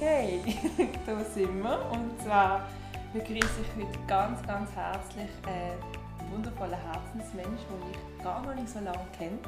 Okay, da sind wir. Und zwar begrüße ich heute ganz, ganz herzlich einen wundervollen Herzensmensch, den ich gar noch nicht so lange kenne.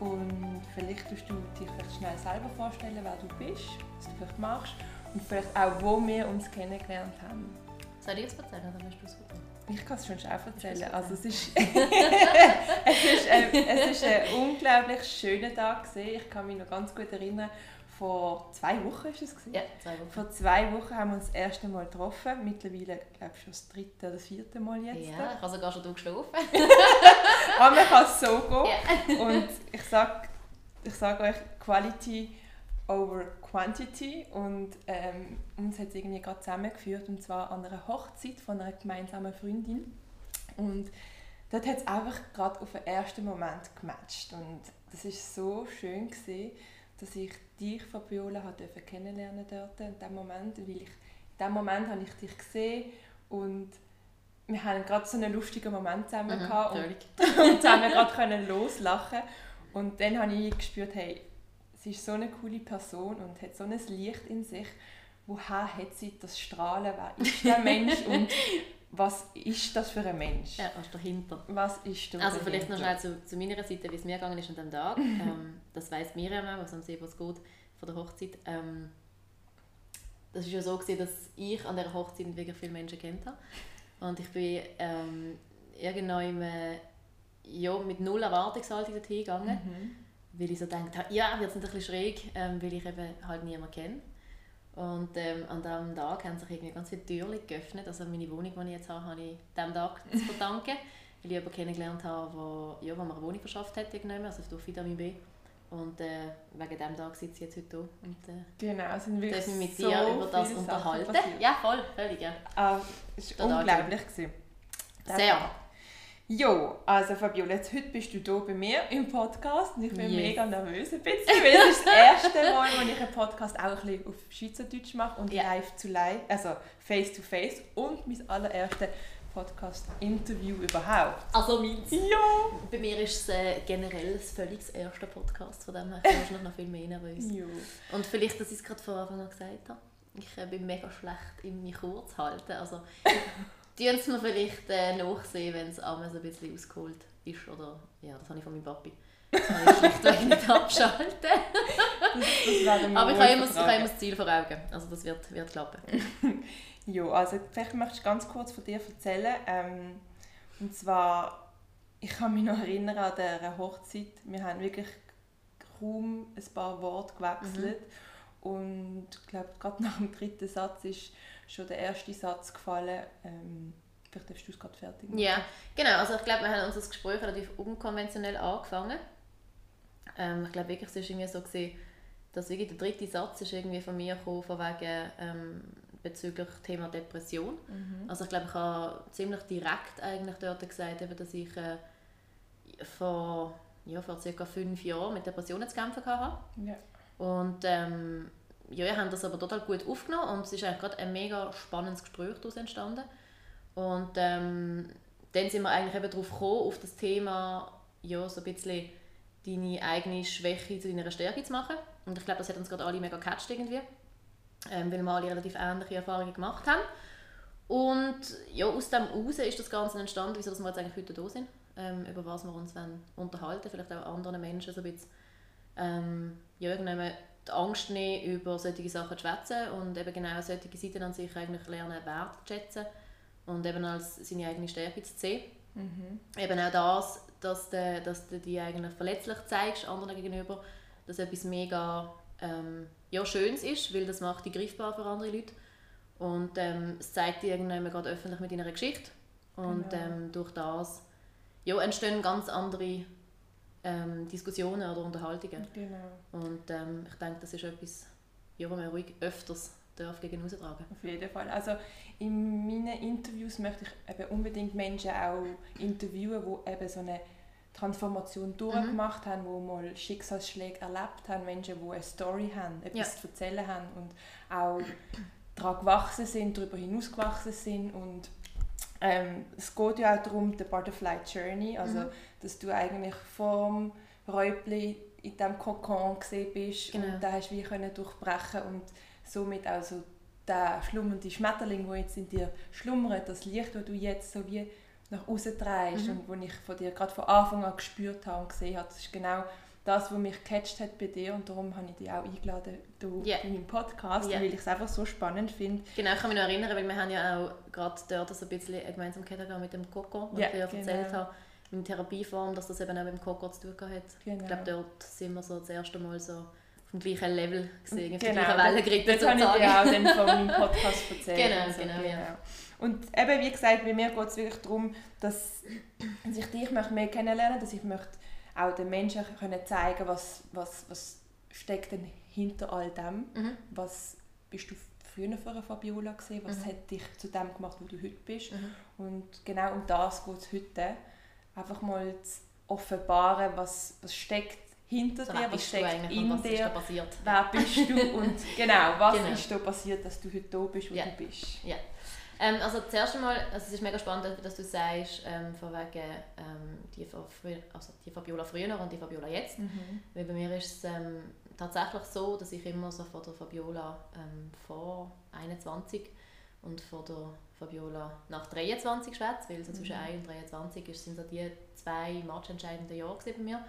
Und vielleicht tust du dich vielleicht schnell selber vorstellen, wer du bist, was du vielleicht machst und vielleicht auch, wo wir uns kennengelernt haben. Soll ich es erzählen oder möchtest du es erzählen? Ich kann es schon auch erzählen. Also es ist, es, ist, es ist ein unglaublich schöner Tag gewesen. Ich kann mich noch ganz gut erinnern, vor zwei Wochen ist es gewesen. Ja, zwei Wochen. Vor zwei Wochen haben wir uns das erste Mal getroffen. Mittlerweile glaube ich schon das dritte oder vierte Mal jetzt. Ja, ich habe sogar schon durchgeschlafen. Aber man kann es so gehen. Ja. Und ich sage ich sag euch, Quality over Quantity. Und ähm, uns hat es irgendwie gerade zusammengeführt. Und zwar an einer Hochzeit von einer gemeinsamen Freundin. Und dort hat es einfach gerade auf den ersten Moment gematcht. Und das war so schön gewesen, dass ich dich, Fabiola, durfte kennenlernen dort in dem Moment, weil ich in dem Moment habe ich dich gesehen und wir haben gerade so einen lustigen Moment zusammen mhm, gehabt und, und zusammen gerade können loslachen und dann habe ich gespürt, hey, sie ist so eine coole Person und hat so ein Licht in sich. Woher hat sie das Strahlen? Wer ist der Mensch und was ist das für ein Mensch? Ja, was ist dahinter? Was ist Also vielleicht noch schnell zu, zu, meiner Seite, wie es mir gegangen ist an diesem Tag. ähm, das weiss Miriam auch, was am See was geht von der Hochzeit. Ähm, das war ja so, gewesen, dass ich an dieser Hochzeit wirklich viele Menschen kennt habe. Und ich bin ähm, irgendwann äh, ja, mit null Erwartungshaltung dorthin gegangen. Mhm. Weil ich so gedacht habe, ja, wird es ein bisschen schräg, ähm, weil ich eben halt niemanden kenne. Und ähm, an diesem Tag haben sich irgendwie ganz viele Türen geöffnet. Also meine Wohnung, die ich jetzt habe, habe ich diesem Tag zu verdanken. weil ich jemanden kennengelernt habe, wo, ja, wo mir eine Wohnung verschafft hat, also durch Vitamin B. Und äh, wegen diesem Tag sitze ich jetzt heute hier und äh, genau, sind wir darf mich mit so dir über das unterhalten. Ja, voll, völlig, ja. Ah, es war unglaublich. Sehr. Jo, also Fabiola, jetzt, heute bist du hier bei mir im Podcast und ich bin yes. mega nervös ein bisschen, weil es ist das erste Mal, wo ich einen Podcast auch ein bisschen auf Schweizerdeutsch mache und yeah. live zu live, also face to face und mein allererstes Podcast-Interview überhaupt. Also meins? Ja! Bei mir ist es äh, generell das völlig das erste Podcast, von dem her ich noch viel mehr nervös. Ja. Und vielleicht, dass ich es gerade vor Anfang an gesagt habe, ich äh, bin mega schlecht in mich kurz halten, also Tun Sie mir vielleicht äh, nachsehen, wenn es einmal so ein bisschen ausgeholt ist. Oder, ja, das habe ich von meinem Papi. Das kann ich schlichtweg nicht abschalten. das, das Aber ich habe, immer, ich habe immer das Ziel vor Augen. Also das wird, wird klappen. ja, also vielleicht möchte ich ganz kurz von dir erzählen. Ähm, und zwar, ich kann mich noch erinnern an dieser Hochzeit. Wir haben wirklich kaum ein paar Worte gewechselt. Mhm. Und ich glaube, gerade nach dem dritten Satz ist schon der erste Satz gefallen. Ähm, vielleicht darfst du es gerade fertig machen. Ja, genau. Also ich glaube, wir haben unser Gespräch relativ unkonventionell angefangen. Ähm, ich glaube wirklich, es war irgendwie so, gewesen, dass wirklich der dritte Satz ist irgendwie von mir gekommen, von wegen ähm, bezüglich Thema Depression. Mhm. Also ich glaube, ich habe ziemlich direkt eigentlich dort gesagt, eben, dass ich äh, vor, ja, vor circa fünf Jahren mit Depressionen zu kämpfen hatte. Ja. Und ähm, ja, wir haben das aber total gut aufgenommen und es ist eigentlich gerade ein mega spannendes Gespräch daraus entstanden. Und ähm, dann sind wir eigentlich eben darauf gekommen, auf das Thema, ja, so ein bisschen deine eigene Schwäche zu deiner Stärke zu machen. Und ich glaube, das hat uns gerade alle mega gecatcht irgendwie, ähm, weil wir alle relativ ähnliche Erfahrungen gemacht haben. Und ja, aus dem heraus ist das Ganze entstanden, wieso wir jetzt eigentlich heute da sind, ähm, über was wir uns unterhalten vielleicht auch anderen Menschen so ein bisschen ähm, ja, die Angst nehmen, über solche Sachen zu schwätzen und eben genau solche Seiten an sich eigentlich lernen wertzuschätzen und eben als seine eigene Stärke zu sehen. Mhm. Eben auch das, dass du, dass du dich eigentlich verletzlich zeigst anderen gegenüber, dass etwas mega ähm, ja, Schönes ist, weil das macht dich greifbar für andere Leute und ähm, es zeigt dich irgendwann gerade öffentlich mit deiner Geschichte und genau. ähm, durch das ja, entstehen ganz andere ähm, Diskussionen oder Unterhaltungen. Genau. Und ähm, ich denke, das ist etwas, ja, was man ruhig öfters darf gegen tragen. Auf jeden Fall. Also in meinen Interviews möchte ich eben unbedingt Menschen auch interviewen, die eben so eine Transformation mhm. durchgemacht mhm. haben, die mal Schicksalsschläge erlebt haben, Menschen, die eine Story haben, etwas ja. zu erzählen haben und auch daran gewachsen sind, darüber hinaus gewachsen sind und ähm, es geht ja auch darum, die Butterfly Journey, also mhm. dass du eigentlich vom Räubli in diesem Kokon gesehen bist genau. und da hast du wie können durchbrechen und somit auch so der schlummernde Schmetterling, der jetzt in dir schlummert, das Licht, das du jetzt so wie nach außen drehst mhm. und wo ich von dir gerade von Anfang an gespürt habe und gesehen habe, das ist genau das, was mich gecatcht hat bei dir und darum habe ich dich auch eingeladen du, yeah. in meinem Podcast, yeah. weil ich es einfach so spannend finde. Genau, ich kann mich noch erinnern, weil wir haben ja auch gerade dort so ein bisschen eine Gemeinsamkeit mit dem Coco, was yeah, ich ja genau. erzählt habe, mit Therapieform, dass das eben auch mit dem Coco zu tun hat. Genau. Ich glaube, dort sind wir so das erste Mal so dem gleichen Level gesehen, auf genau, gleichen Welle geritten Das habe ich dir auch dann von meinem Podcast erzählt. genau, also, genau, genau. Ja. Und eben, wie gesagt, bei mir geht es wirklich darum, dass, ich dich mehr kennenlernen möchte, dass ich möchte auch den Menschen können zeigen was, was, was steckt denn hinter all dem. Mhm. Was bist du früher für eine Fabiola gesehen? Was mhm. hat dich zu dem gemacht, wo du heute bist? Mhm. Und genau um das geht es heute. Einfach mal zu offenbaren, was, was steckt hinter so, dir, was steckt in was dir, wer bist du und genau, was genau. ist da passiert, dass du heute da bist, wo ja. du bist. Ja. Ähm, also zuerst einmal, also es ist mega spannend, dass du sagst, ähm, von wegen ähm, die, also die Fabiola früher und die Fabiola jetzt. Mhm. Weil bei mir ist es ähm, tatsächlich so, dass ich immer so von der Fabiola ähm, vor 21 und von der Fabiola nach 23 schwätze, weil so mhm. zwischen 1 und 23 ist, sind so die zwei matchentscheidenden Jahre bei mir,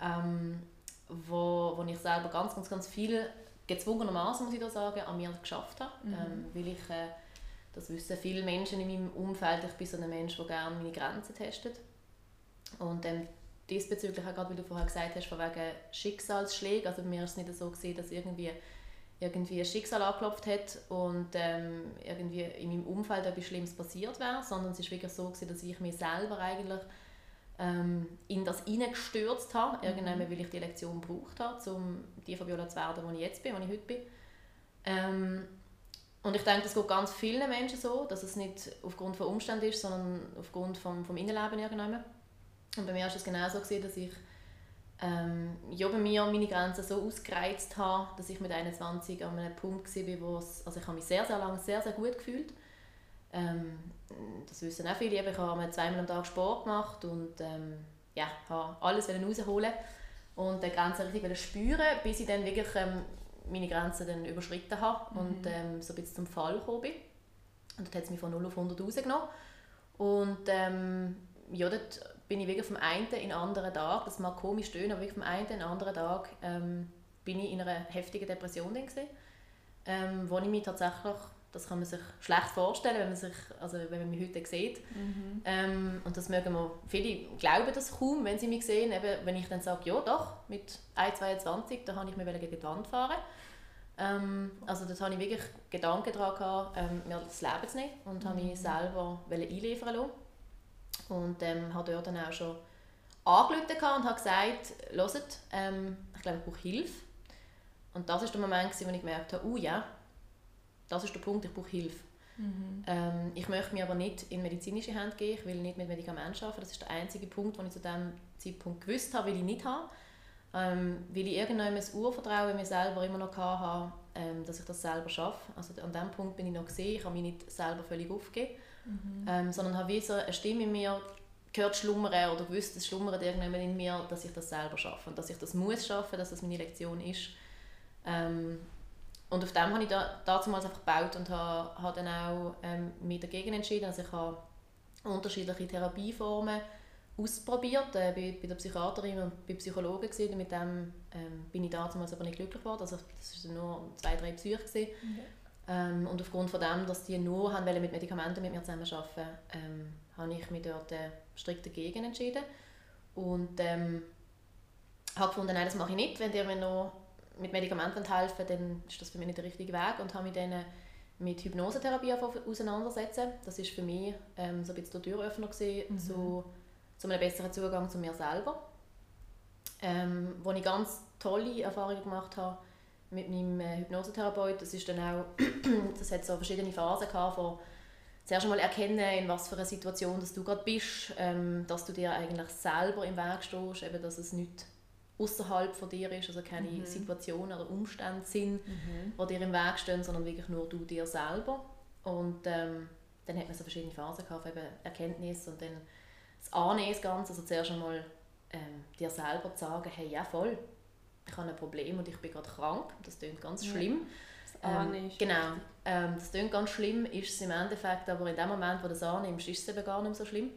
ähm, wo, wo ich selber ganz, ganz, ganz viel gezwungenermaßen, muss ich da sagen, an mir geschafft habe, mhm. ähm, weil ich äh, das wissen viele Menschen in meinem Umfeld. Ich bin so ein Mensch, der gerne meine Grenzen testet. Und ähm, diesbezüglich auch gerade, wie du vorher gesagt hast, von wegen Schicksalsschläge. Also bei mir ist es nicht so gesehen, dass irgendwie irgendwie ein Schicksal angeklopft hat und ähm, irgendwie in meinem Umfeld etwas Schlimmes passiert wäre, sondern es ist wirklich so gewesen, dass ich mir selber eigentlich ähm, in das hineingestürzt habe, mhm. irgendwann, weil ich die Lektion gebraucht habe, um die Fabiola zu werden, die ich jetzt bin, die ich heute bin. Ähm, und ich denke, das geht ganz vielen Menschen so, dass es nicht aufgrund von Umständen ist, sondern aufgrund vom, vom Innenleben irgendwann. Und bei mir war es genauso, gewesen, dass ich ähm, ja, bei mir meine Grenzen so ausgereizt habe, dass ich mit 21 an einem Punkt war, wo es, also ich habe mich sehr, sehr lange sehr, sehr gut gefühlt. Ähm, das wissen auch viele, ich habe zweimal am Tag Sport gemacht und ähm, ja, habe alles rausholen und die Grenzen richtig spüren, bis ich dann wirklich ähm, meine Grenzen dann überschritten habe mhm. und ähm, so ein bisschen zum Fall gekommen bin. Und dort hat es mich von 0 auf 100 rausgenommen. Und ähm, ja, dort bin ich wirklich vom einen in den anderen Tag, das mag komisch tönen, aber wirklich vom einen in den anderen Tag ähm, bin ich in einer heftigen Depression gewesen, ähm, wo ich mich tatsächlich, das kann man sich schlecht vorstellen, wenn man, sich, also wenn man mich heute sieht. Mhm. Ähm, und das mögen wir, viele glauben das kaum, wenn sie mich sehen, eben, wenn ich dann sage, ja doch, mit 1,22, da habe ich mir gegen die Wand fahren ähm, also dort hatte ich wirklich Gedanken daran, gehabt, ähm, mir das Leben zu nehmen und mhm. habe mich selber einliefern lassen. Und ähm, habe dort dann auch schon angerufen und habe gesagt, hört, ähm, ich glaube, ich brauche Hilfe. Und das war der Moment, wo ich gemerkt habe, oh ja, das ist der Punkt, ich brauche Hilfe. Mhm. Ähm, ich möchte mich aber nicht in medizinische Hände gehen, ich will nicht mit Medikamenten arbeiten. Das ist der einzige Punkt, den ich zu diesem Zeitpunkt gewusst habe, will ich nicht haben. Ähm, weil ich irgendwann das Urvertrauen in mir selber immer noch hatte, ähm, dass ich das selber schaffe. Also an dem Punkt bin ich noch gesehen, ich habe mich nicht selber völlig aufgegeben, mhm. ähm, sondern habe wie so eine Stimme in mir gehört schlummern oder gewusst, es schlummert irgendwann in mir, dass ich das selber schaffe und dass ich das muss schaffen, dass das meine Lektion ist. Ähm, und auf dem habe ich da, damals einfach gebaut und habe, habe dann auch ähm, mich dagegen entschieden. Also ich habe unterschiedliche Therapieformen ausprobiert äh, bei, bei der Psychiaterin und bei Psychologen gewesen. Mit dem ähm, bin ich damals aber nicht glücklich geworden. Also das waren nur zwei, drei Psyche. Okay. Ähm, und aufgrund von dem, dass die nur haben mit Medikamenten mit mir zusammenarbeiten ähm, habe ich mich dort äh, strikt dagegen entschieden. Und ähm, habe gefunden, nein, das mache ich nicht. Wenn ihr mir noch mit Medikamenten helfen dann ist das für mich nicht der richtige Weg. Und habe mich dann mit Hypnosetherapie auseinandersetzen. Das war für mich ähm, so ein bisschen der Türöffner gewesen, mhm. zu zu einem besseren Zugang zu mir selber. ähm, wo ich ganz tolle Erfahrungen gemacht habe mit meinem äh, Hypnosetherapeut. Das ist dann auch, das hat so verschiedene Phasen gehabt, von zuerst einmal erkennen, in was für einer Situation dass du gerade bist, ähm, dass du dir eigentlich selber im Weg stehst, eben, dass es nicht außerhalb von dir ist, also keine mhm. Situationen oder Umstände sind, mhm. die dir im Weg stehen, sondern wirklich nur du dir selber. Und ähm, dann hat man so verschiedene Phasen gehabt, eben Erkenntnis und dann das Annehmen das Ganze, also zuerst einmal ähm, dir selber zu sagen, hey, ja voll, ich habe ein Problem und ich bin gerade krank, das klingt ganz schlimm. Ja, ähm, genau, ähm, das klingt ganz schlimm, ist es im Endeffekt, aber in dem Moment, wo du das annimmst, ist es eben gar nicht so schlimm.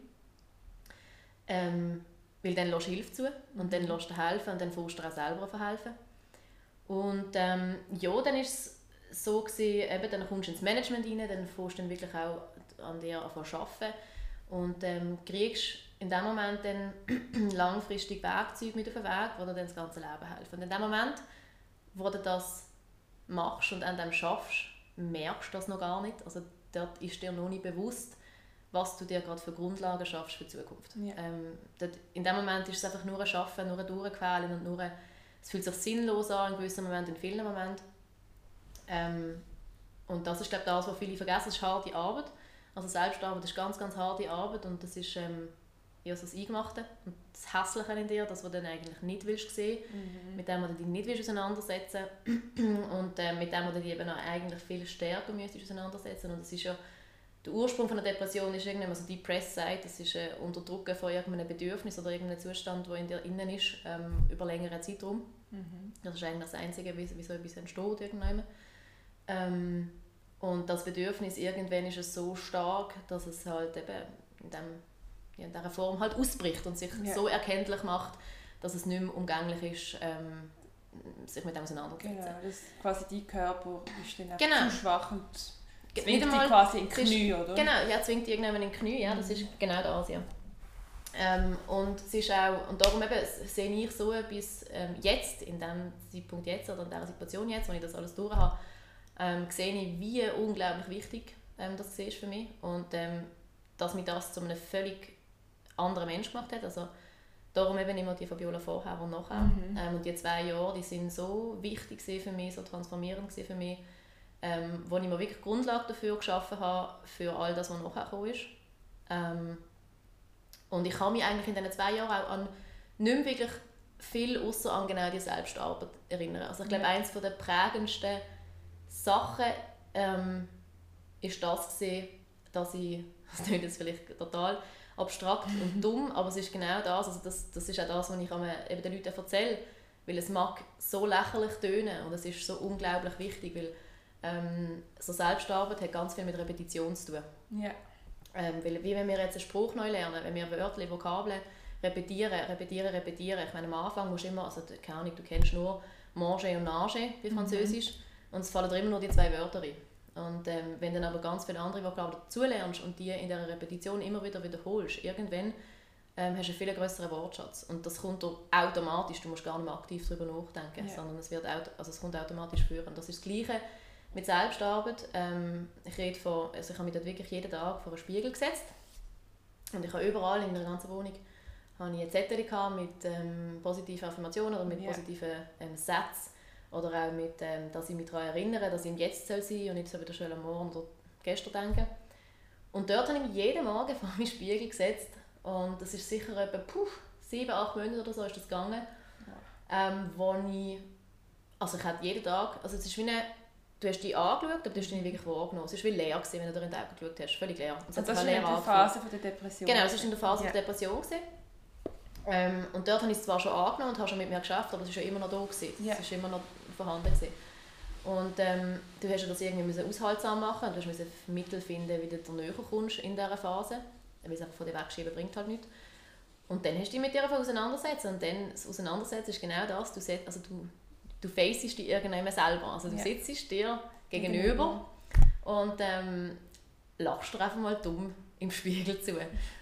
Ähm, weil dann lässt du Hilfe zu und dann lässt du helfen und dann fährst du auch selber verhelfen. Und ähm, ja, dann ist es so gewesen, eben, dann kommst du ins Management rein, dann fährst du dann wirklich auch an dir arbeiten und ähm, kriegst in dem Moment dann langfristig Werkzeuge mit auf den Weg, die dir dann das ganze Leben helfen. Und in dem Moment, wo du das machst und an dem schaffst, merkst du das noch gar nicht. Also dort ist dir noch nicht bewusst, was du dir gerade für Grundlagen schaffst für die Zukunft. Ja. Ähm, in dem Moment ist es einfach nur ein Schaffen, nur ein Durchquälen und nur ein, es fühlt sich sinnlos an in gewissen Momenten, in vielen Momenten. Ähm, und das ist glaube ich das, was viele vergessen, das ist harte Arbeit. Also Selbstarbeit ist ganz, ganz harte Arbeit und das ist ähm, ja, so das Eingemachte und das Hässliche in dir, das, was du dann eigentlich nicht willst sehen, mhm. mit dem, was du dich nicht willst auseinandersetzen und äh, mit dem, was du dich eben auch eigentlich viel stärker müsstest auseinandersetzen und das ist ja der Ursprung von einer Depression ist irgendwie, also Depressed sagt, das ist ein Unterdrücken von irgendeinem Bedürfnis oder irgendeinem Zustand, der in dir innen ist, ähm, über längeren Zeitraum. Mhm. Das ist eigentlich das Einzige, wie, wie so etwas entsteht irgendwann. Ähm, und das Bedürfnis, irgendwann ist es so stark, dass es halt eben in, dem, in dieser Form halt ausbricht und sich ja. so erkenntlich macht, dass es nicht mehr umgänglich ist, ähm, sich mit dem auseinanderzusetzen. Genau, das quasi dein Körper ist dann genau. zu schwach und zwingt dich quasi in die Knie, oder? Genau, ja, zwingt irgendwann in die Knie, ja, das ist genau das, ja. Ähm, und es ist auch, und darum eben, sehe ich so bis ähm, jetzt, in dem Zeitpunkt jetzt, oder in dieser Situation jetzt, wo ich das alles durch habe, ähm, sehe ich, wie unglaublich wichtig ähm, das ist für mich und ähm, dass mich das zu einem völlig anderen Mensch gemacht hat. Also, darum eben immer die Fabiola vorher und nachher. Mhm. Ähm, und die zwei Jahre, die sind so wichtig für mich, so transformierend für mich, ähm, wo ich mir wirklich Grundlage dafür geschaffen habe, für all das, was nachher gekommen ist. Ähm, und ich kann mich eigentlich in diesen zwei Jahren auch an nicht mehr wirklich viel außer an genau die Selbstarbeit erinnern. Also ich glaube, ja. eines der prägendsten Sachen ähm, ist das gewesen, dass ich, das klingt jetzt vielleicht total abstrakt und dumm, aber es ist genau das, also das, das ist auch das, was ich eben den Leuten erzähle, weil es mag so lächerlich tönen und es ist so unglaublich wichtig, weil ähm, so Selbstarbeit hat ganz viel mit Repetition zu tun. Ja. Ähm, weil, wie wenn wir jetzt einen Spruch neu lernen, wenn wir Wörter, Vokabeln repetieren, repetieren, repetieren. Ich meine, am Anfang musst du immer, also keine Ahnung, du kennst nur manger und nager wie mhm. Französisch. Mhm. Und es fallen immer nur die zwei Wörter ein. Und ähm, wenn du dann aber ganz viele andere Vokabeln dazulernst und die in der Repetition immer wieder wiederholst, irgendwann ähm, hast du einen viel größeren Wortschatz. Und das kommt automatisch, du musst gar nicht mehr aktiv darüber nachdenken, ja. sondern es, wird also es kommt automatisch führen. Das ist das Gleiche mit Selbstarbeit. Ähm, ich rede von, also ich habe mich dort wirklich jeden Tag vor einen Spiegel gesetzt und ich habe überall in der ganzen Wohnung habe ich Zettel mit ähm, positiven Affirmationen oder mit yeah. positiven ähm, Sätzen oder auch mit, ähm, dass ich mich daran erinnere, dass ich im Jetzt sein soll und nicht so wieder schön am Morgen oder gestern denken. Und dort habe ich mich jeden Morgen vor meinen Spiegel gesetzt und das ist sicher etwa puh, sieben, acht Monate oder so ist das gegangen, ja. ähm, wo ich, also ich hatte jeden Tag, also es ist wie eine, du hast dich angeschaut, aber du hast dich nicht wirklich wahrgenommen. Es war wie leer, gewesen, wenn du in die Augen geschaut hast, völlig leer. Und, und das war in der Phase von der Depression? Genau, es war in der Phase ja. der Depression. Gewesen. Ähm, und dort habe ich es zwar schon angenommen und habe schon mit mir geschafft, aber es war ja immer noch da. Gewesen. Ja. Es war immer noch vorhanden. Gewesen. Und ähm, du hast das irgendwie aushaltsam machen du musst Mittel finden, wie du da näher kommst in dieser Phase. Weil es einfach von dir wegschieben bringt halt nichts. Und dann hast du dich mit dir auseinandersetzen. Und dann das Auseinandersetzen ist genau das, du, set, also du, du facest dich irgendwann selber. Also du ja. sitzt dir gegenüber mhm. und ähm, lachst dir einfach mal dumm im Spiegel zu.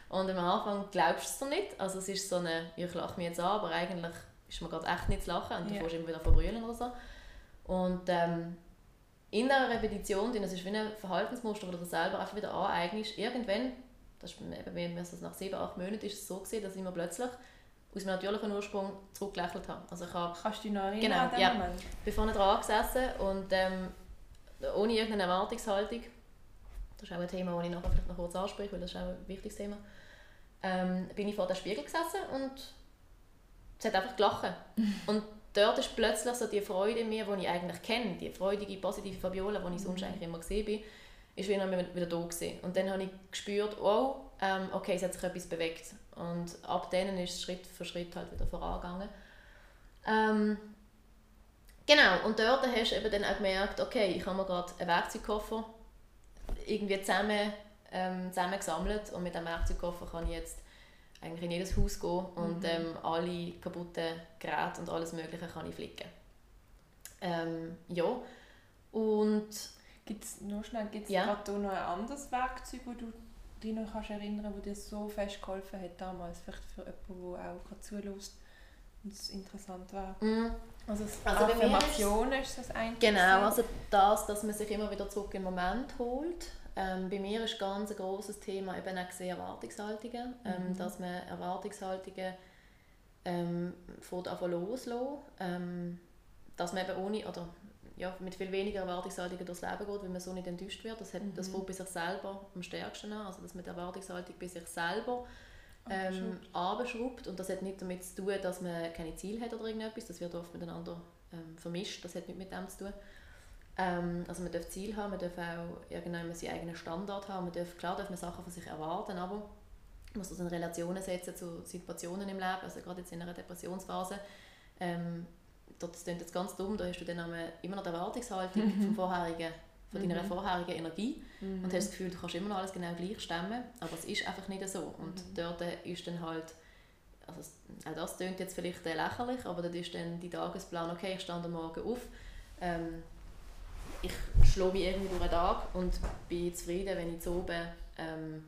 Und am Anfang glaubst du es nicht. Also es ist so eine, ich lache mich jetzt an, aber eigentlich ist mir gerade echt nicht zu lachen und du yeah. immer wieder verbrüllen oder so. Und ähm, in dieser Repetition, das ist wie ein Verhaltensmuster, wo du dir selber einfach wieder aneignest, irgendwann, das ist eben, wenn es nach sieben, acht Monaten ist es so gewesen, dass ich mir plötzlich aus meinem natürlichen Ursprung zurückgelächelt habe. Also ich habe Kannst du dich noch erinnern Genau, ja. Moment? Ich bin vorne dran gesessen und ähm, ohne irgendeine Erwartungshaltung, das ist auch ein Thema, das ich nachher vielleicht noch kurz anspreche, weil das ist auch ein wichtiges Thema, ähm, bin ich vor dem Spiegel gesessen und es hat einfach gelacht. und dort ist plötzlich so die Freude in mir, die ich eigentlich kenne, die freudige, positive Fabiola, die ich sonst eigentlich immer gesehen bin, ist wieder, wieder da gewesen. Und dann habe ich gespürt, oh, ähm, okay, es hat sich etwas bewegt. Und ab dann ist es Schritt für Schritt halt wieder vorangegangen. Ähm, genau, und dort hast du eben dann auch gemerkt, okay, ich habe mir gerade einen Werkzeugkoffer irgendwie zusammen, ähm, zusammen gesammelt und mit diesem Werkzeugkoffer kann ich jetzt eigentlich in jedes Haus gehen und ähm, alle kaputten Geräte und alles Mögliche kann ich flicken. Ähm, ja, und Gibt's, nur schnell, gibt es Ja. gerade noch ein anderes Werkzeug, wo du dich noch kannst erinnern kannst, das dir so fest geholfen hat damals? Vielleicht für jemanden, der auch zulässt und es interessant wäre. mm, Also, Also bei mir Affirmation ist das eine. Genau, also das, dass man sich immer wieder zurück in den Moment holt. Ähm, bei mir ist ganz ein großes Thema eben auch Erwartungshaltungen, ähm, dass man Erwartungshaltungen ähm, von anfangen loslassen, ähm, dass man eben ohne oder ja, mit viel weniger Erwartungshaltungen durchs Leben geht, weil man so nicht enttäuscht wird. Das, hat, das fängt bei sich selber am stärksten an, also dass man die Erwartungshaltung bei sich selber ähm, abschraubt. Und das hat nicht damit zu tun, dass man keine Ziele hat oder irgendetwas. Das wird oft miteinander ähm, vermischt. Das hat nicht mit dem zu tun. Ähm, also man darf Ziel haben, man darf auch irgendwann seinen eigenen Standard haben. Man darf, klar darf man Sachen von sich erwarten, aber man muss das in Relationen setzen zu Situationen im Leben. Also gerade jetzt in einer Depressionsphase. Ähm, das klingt jetzt ganz dumm, da hast du dann immer noch die Erwartungshaltung vom vorherigen, von deiner vorherigen Energie. Und hast das Gefühl, du kannst immer noch alles genau gleich stemmen, aber es ist einfach nicht so. Und dort ist dann halt, also auch das klingt jetzt vielleicht lächerlich, aber dort ist dann die Tagesplan, okay, ich stand am Morgen auf, ähm, ich schlage mich irgendwie durch den Tag und bin zufrieden, wenn ich zu oben ähm,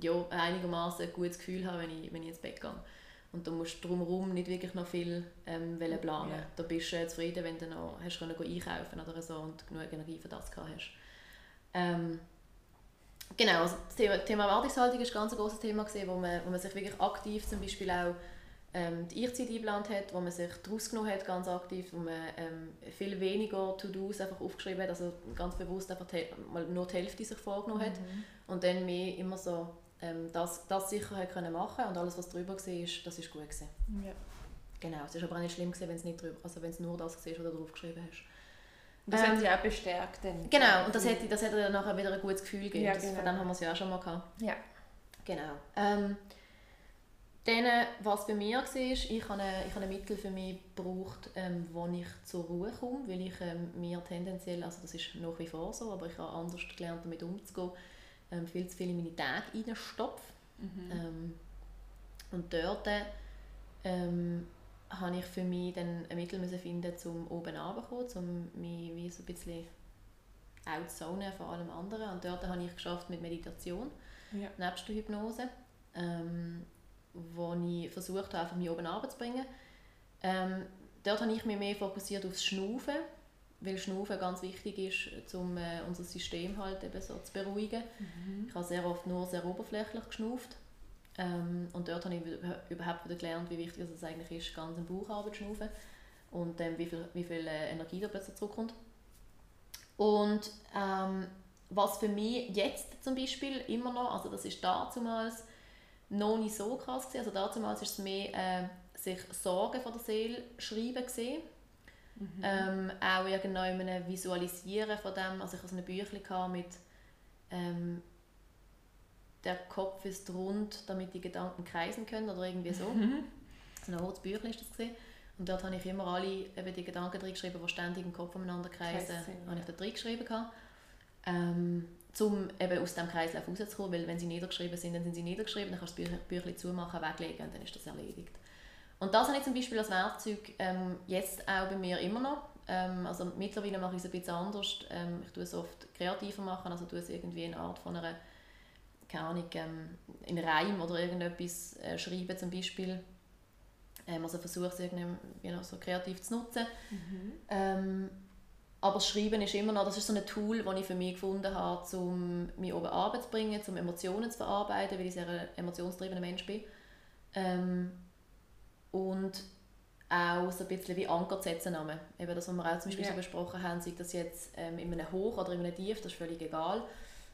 ja, ein einigermaßen ein gutes Gefühl habe, wenn ich, wenn ich ins Bett gehe. Und da musst du drumherum nicht wirklich noch viel ähm, planen. Ja. Da bist du äh, zufrieden, wenn du noch hast können einkaufen oder so und genug Energie für das gehabt hast. Ähm, genau, also das Thema, Thema Erwartungshaltung ist ein ganz großes Thema gewesen, wo man, wo man sich wirklich aktiv zum Beispiel auch ähm, die Ich-Zeit eingeplant hat, wo man sich daraus genommen hat, ganz aktiv, wo man ähm, viel weniger To-Dos einfach aufgeschrieben hat, also ganz bewusst einfach mal nur die Hälfte sich vorgenommen hat und dann mehr immer so ähm, das, das sicher hat können machen und alles, was drüber war, ist, das ist gut gewesen. Ja. Genau, es ist aber auch nicht schlimm gewesen, wenn es nicht drüber, also wenn es nur das war, was du drauf geschrieben hast. Und das Ähm, hat dich auch bestärkt. Dann. Genau, und das hätte, das hätte dir nachher wieder ein gutes Gefühl gegeben. Ja, das, Von genau. dem haben wir es ja auch schon mal gehabt. Ja. Genau. Ähm, dann, äh, was bei mir war, ich habe ich habe ein Mittel für mich gebraucht, ähm, wo ich zur Ruhe komme, weil ich ähm, mir tendenziell, also das ist nach wie vor so, aber ich habe anders gelernt, damit umzugehen, ähm, viel zu viel in meine Tage reinstopfe. Ähm, und dort ähm, habe ich für mich dann ein Mittel müssen finden, um oben runterzukommen, um mich wie so ein bisschen outzonen von allem anderen. Und dort habe ich geschafft mit Meditation, Ja. nebst der Hypnose, ähm, wo ich versucht habe, einfach mich oben runterzubringen. Ähm, dort habe ich mich mehr fokussiert aufs Schnaufen, weil Schnaufen ganz wichtig ist, um äh, unser System halt eben so zu beruhigen. Ich habe sehr oft nur sehr oberflächlich geschnauft. Ähm, und dort habe ich über- überhaupt wieder gelernt, wie wichtig es eigentlich ist, ganz im Bauch zu schnaufen und ähm, wie viel, wie viel äh, Energie da plötzlich zurückkommt. Und ähm, was für mich jetzt zum Beispiel immer noch, also das ist damals noch nicht so krass gewesen, also damals ist es mehr äh, sich Sorgen von der Seele schreiben gesehen. Ähm, auch irgendwann Visualisieren von dem, also ich hatte so ein Büchlein mit ähm, der Kopf ist rund, damit die Gedanken kreisen können oder irgendwie so. So ein rotes Büchlein ist das gewesen. Und dort habe ich immer alle eben die Gedanken drin geschrieben, die ständig im Kopf umeinander kreisen, Kreisen, ja. habe ich da drin geschrieben gehabt. Ähm, um eben aus dem Kreislauf rauszukommen, weil wenn sie niedergeschrieben sind, dann sind sie niedergeschrieben, dann kannst du das Büch- Büchlein zumachen, weglegen und dann ist das erledigt. Und das habe ich zum Beispiel als Werkzeug ähm, jetzt auch bei mir immer noch. Ähm, also mittlerweile mache ich es ein bisschen anders. Ähm, ich tue es oft kreativer machen, also tue es irgendwie in Art von einer, keine Ahnung, ähm, in Reim oder irgendetwas äh, schreiben zum Beispiel. Ähm, also versuche es irgendwie wie noch so kreativ zu nutzen. Ähm, aber das Schreiben ist immer noch, das ist so ein Tool, das ich für mich gefunden habe, um mich oben runterzubringen, um Emotionen zu verarbeiten, weil ich sehr ein emotionstriebender Mensch bin. Und auch so ein bisschen wie Anker setzen. Eben das, was wir auch zum Beispiel Ja. so besprochen haben, sei das jetzt ähm, in einem Hoch oder in einem Tief, das ist völlig egal.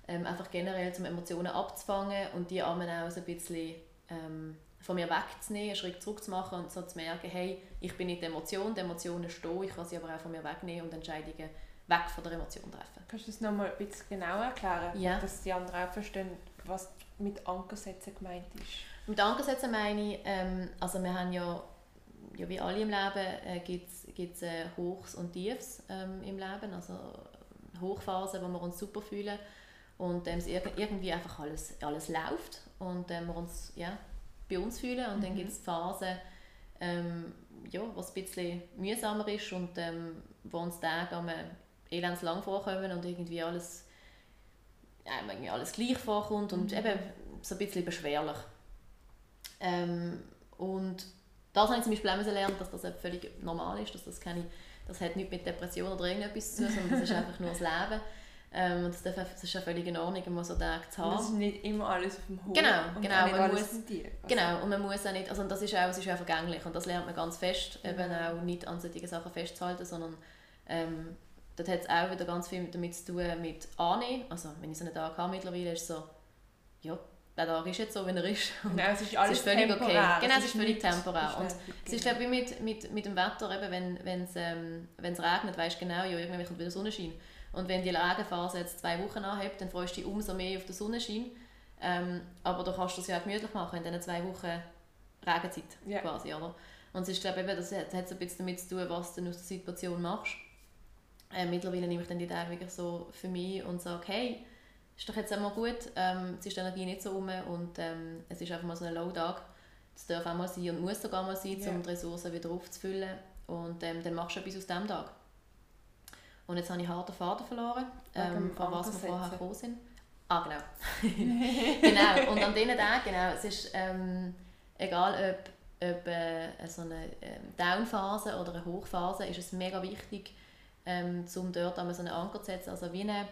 Ähm, einfach generell, um Emotionen abzufangen und die einmal auch so ein bisschen ähm, von mir wegzunehmen, einen Schritt zurück zu machen und so zu merken, hey, ich bin nicht die Emotion, die Emotionen stehen, ich kann sie aber auch von mir wegnehmen und Entscheidungen weg von der Emotion treffen. Kannst du das nochmal ein bisschen genauer erklären? Ja. Dass die anderen auch verstehen, was mit Ankersätzen gemeint ist. Mit Ankersätzen meine ich, ähm, also wir haben ja, ja wie alle im Leben, äh, gibt es äh, Hochs und Tiefs ähm, im Leben, also Hochphasen, wo wir uns super fühlen und ähm, es irg irgendwie einfach alles, alles läuft und ähm, wir uns ja, bei uns fühlen und dann Mhm. gibt es Phasen, ähm, ja, was ein bisschen mühsamer ist und ähm, wo uns Tage am elendslang vorkommen und irgendwie alles, ja, irgendwie alles gleich vorkommt und Mhm. eben so ein bisschen beschwerlich. Ähm, und das habe ich zum Beispiel auch lernen, dass das völlig normal ist, dass das keine, das hat nichts mit Depression oder irgendetwas zu tun, sondern das ist einfach nur das Leben. Ähm, und das, darf, das ist ja völlig in Ordnung, immer so Tage zu haben. das ist nicht immer alles auf dem Hof Genau, und genau, man alles muss- dir. Also, Genau, und man muss auch nicht, also das ist auch, es ist auch vergänglich und das lernt man ganz fest, Mhm. eben auch nicht an solchen Sachen festzuhalten, sondern ähm, dort hat es auch wieder ganz viel damit zu tun mit Annehmen, also wenn ich so einen Tag habe mittlerweile, ist es so, ja, der Tag ist jetzt so, wie er ist. Und Genau, es ist alles es ist völlig temporär. okay. Genau, es ist völlig temporär. Und es ist glaube ich, wie mit, mit, mit dem Wetter, eben, wenn wenn es ähm, regnet, weißt du genau, ja, irgendwann kommt wieder Sonnenschein. Und wenn die Regenphase jetzt zwei Wochen anhebt, dann freust du dich umso mehr auf den Sonnenschein. Ähm, aber du kannst das ja auch gemütlich machen in diesen zwei Wochen Regenzeit Ja. quasi, oder? Und es ist, glaube ich, eben, das hat, hat so ein bisschen damit zu tun, was du aus der Situation machst. Äh, mittlerweile nehme ich dann die Tage wirklich so für mich und sage, hey, ist doch jetzt einmal gut, ähm, jetzt ist die Energie nicht so rum und ähm, es ist einfach mal so ein Low-Tag. Das darf auch mal sein und muss sogar mal sein, Ja. um die Ressourcen wieder aufzufüllen. Und ähm, dann machst du etwas aus diesem Tag. Und jetzt habe ich harten Faden verloren, ähm, von was wir vorher gekommen sind. Ah, genau. genau, und an diesen Tagen, genau, es ist ähm, egal ob, ob äh, so eine ähm, Down-Phase oder eine Hochphase, ist es mega wichtig, ähm, um dort einmal so einen Anker zu setzen, also wie, eine,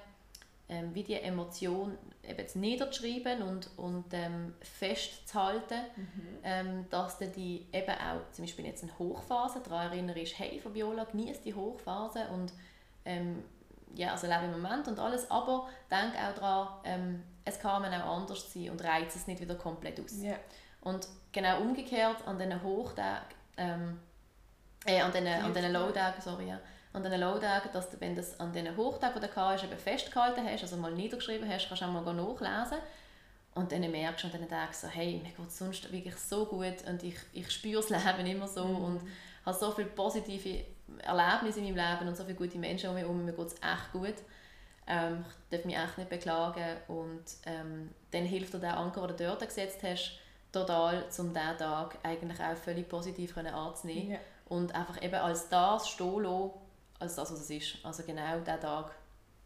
ähm, wie die Emotion eben jetzt niederzuschreiben und, und ähm, festzuhalten, Mhm. ähm, dass du die eben auch, zum Beispiel jetzt eine Hochphase, daran erinnerst, hey Fabiola, genieß die Hochphase und ähm, ja, also lebe im Moment und alles, aber denk auch daran, ähm, es kann man auch anders sein und reizt es nicht wieder komplett aus. Ja. Und genau umgekehrt an diesen Hochtagen, ähm, äh, an diesen, an diesen Low-Tagen, sorry, ja, an diesen Low-Tagen, dass du, wenn du das an diesen Hochtagen, die du hast, eben festgehalten hast, also mal niedergeschrieben hast, kannst du auch mal nachlesen und dann merkst du an diesen Tagen so, hey, mir geht es sonst wirklich so gut und ich, ich spüre das Leben immer so Mhm. und habe so viele positive Erlebnisse in meinem Leben und so viele gute Menschen um mich herum, mir geht es echt gut. Ähm, ich darf mich echt nicht beklagen und ähm, dann hilft dir der Anker, den du dort gesetzt hast, total, um diesen Tag eigentlich auch völlig positiv anzunehmen Ja. und einfach eben als das stehen lassen, als das, was es ist. Also genau der Tag,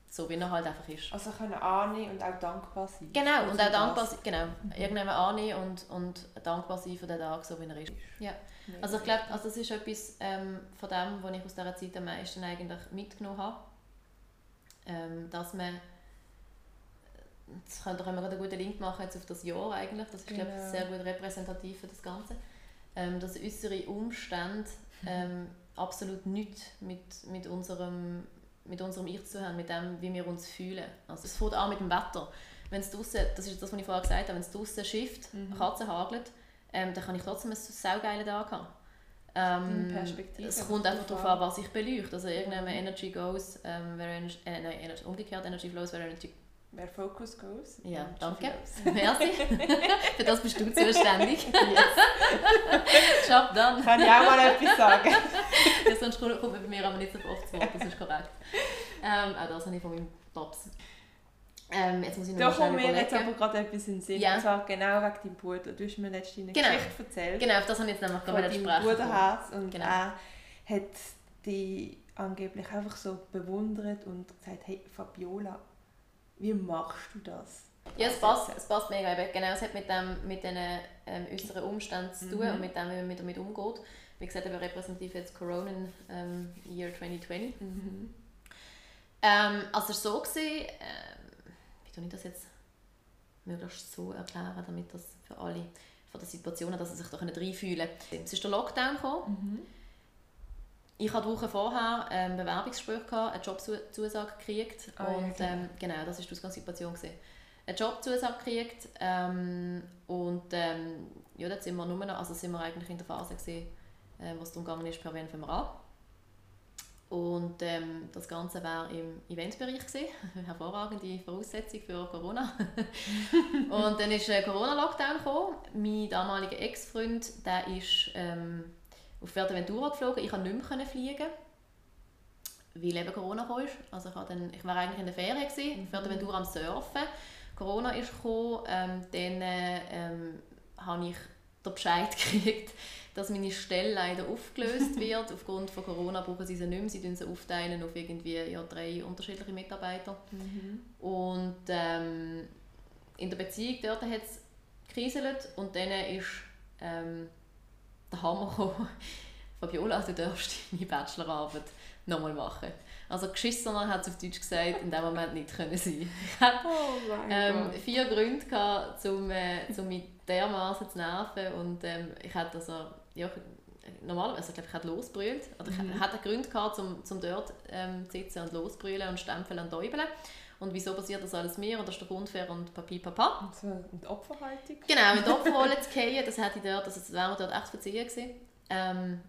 so wie er halt einfach ist. Also können annehmen und auch dankbar sein. Genau, und auch dankbar sein, genau, irgendwann annehmen und, und dankbar sein für den Tag, so wie er ist. Ja. Also ich glaube, also das ist etwas ähm, von dem, was ich aus dieser Zeit am meisten eigentlich mitgenommen habe. Ähm, dass man, das können, da können wir gerade einen guten Link machen jetzt auf das Jahr eigentlich, das ist glaube ich Genau. sehr gut repräsentativ für das Ganze, ähm, dass äußere Umstände ähm, absolut nichts mit, mit, unserem, mit unserem Ich zu haben, mit dem, wie wir uns fühlen. Also es fängt an mit dem Wetter. Wenn es draussen, das ist das, was ich vorher gesagt habe, wenn es draussen schifft, Mhm. Katzen hagelt, ähm, dann kann ich trotzdem einen saugeilen Tag haben. Ähm, Perspektive es kommt einfach darauf an, was ich beleuchte. Also irgendwann Energy goes, ähm, where energy, äh, nein, umgekehrt Energy flows, where energy... Wer Focus goes. Ja, danke. Merci. Für das bist du zuständig. Job done. Kann ich auch mal etwas sagen? Ja, sonst kommt bei mir aber nicht so oft zu Wort, das ist korrekt. Ähm, auch das habe ich von meinem Tops. Ähm, jetzt muss ich noch Da kommt mir jetzt aber gerade etwas in den Sinn. Ja. Und zwar genau wegen deinem Bruder. Du hast mir letztens eine Genau. Geschichte erzählt. Genau, auf das habe ich jetzt nämlich von gerade deinem sprechen. Bruderherz. Und Genau. er hat dich angeblich einfach so bewundert und gesagt, hey Fabiola, wie machst du das? Ja, es passt, es passt mega. Eben. Genau, es hat mit, dem, mit diesen ähm, äußeren Umständen zu tun Mhm. und mit dem, wie man damit umgeht. Wie gesagt, eben repräsentativ jetzt Corona ähm, Year 2020. Mhm. Ähm, also so, gewesen, ähm, wie tue ich das jetzt möglichst so erklären, damit das für alle von der Situation, dass sie sich da reinfühlen können. Es ist der Lockdown gekommen. Mhm. Ich hatte Woche vorher ein ähm, Bewerbungsgespräch, gehabt, eine Jobzusage gekriegt. Oh, und ähm, genau, das war die Ausgangssituation. Gewesen. Eine Jobzusage gekriegt ähm, und ähm, ja, dort sind wir nur noch, also sind wir eigentlich in der Phase gewesen, äh, was darum gegangen ist, per wen fangen wir an. Und ähm, das Ganze war im Eventbereich gewesen. hervorragende Voraussetzung für Corona. und dann ist ein Corona-Lockdown gekommen. Mein damaliger Ex-Freund, der ist ähm, auf Fuerteventura geflogen. Ich konnte nicht mehr fliegen, weil eben Corona kam. Also ich, dann, ich war eigentlich in der Ferien, gewesen, mhm. Fuerteventura am Surfen. Corona ist gekommen, ähm, dann ähm, habe ich den Bescheid gekriegt, dass meine Stelle leider aufgelöst wird. Aufgrund von Corona brauchen sie sie nicht mehr. Sie sie aufteilen auf irgendwie ja, drei unterschiedliche Mitarbeiter. Mhm. Und ähm, in der Beziehung dort hat es gekriselt und dann ist ähm, der Hammer gekommen. Fabiola, du darfst deine Bachelorarbeit nochmal machen. Also geschissener hat es auf Deutsch gesagt, in dem Moment nicht können sein. Ich hatte oh ähm, vier Gründe gehabt, um, äh, um mich dermaßen zu nerven und ähm, ich hatte also, ja, normalerweise, also, ich glaube, ich losbrüllt, oder ich mhm. hatte Gründe gehabt, um, um dort ähm, zu sitzen und losbrüllen und stempeln und täubeln. Und wieso passiert das alles mir? Und das ist doch unfair und Papi Papa. Und so die Opferhaltung. Genau, in die Opferrolle zu fallen, das hätte ich dort, also das wäre mir dort echt verziehen gewesen. Ähm,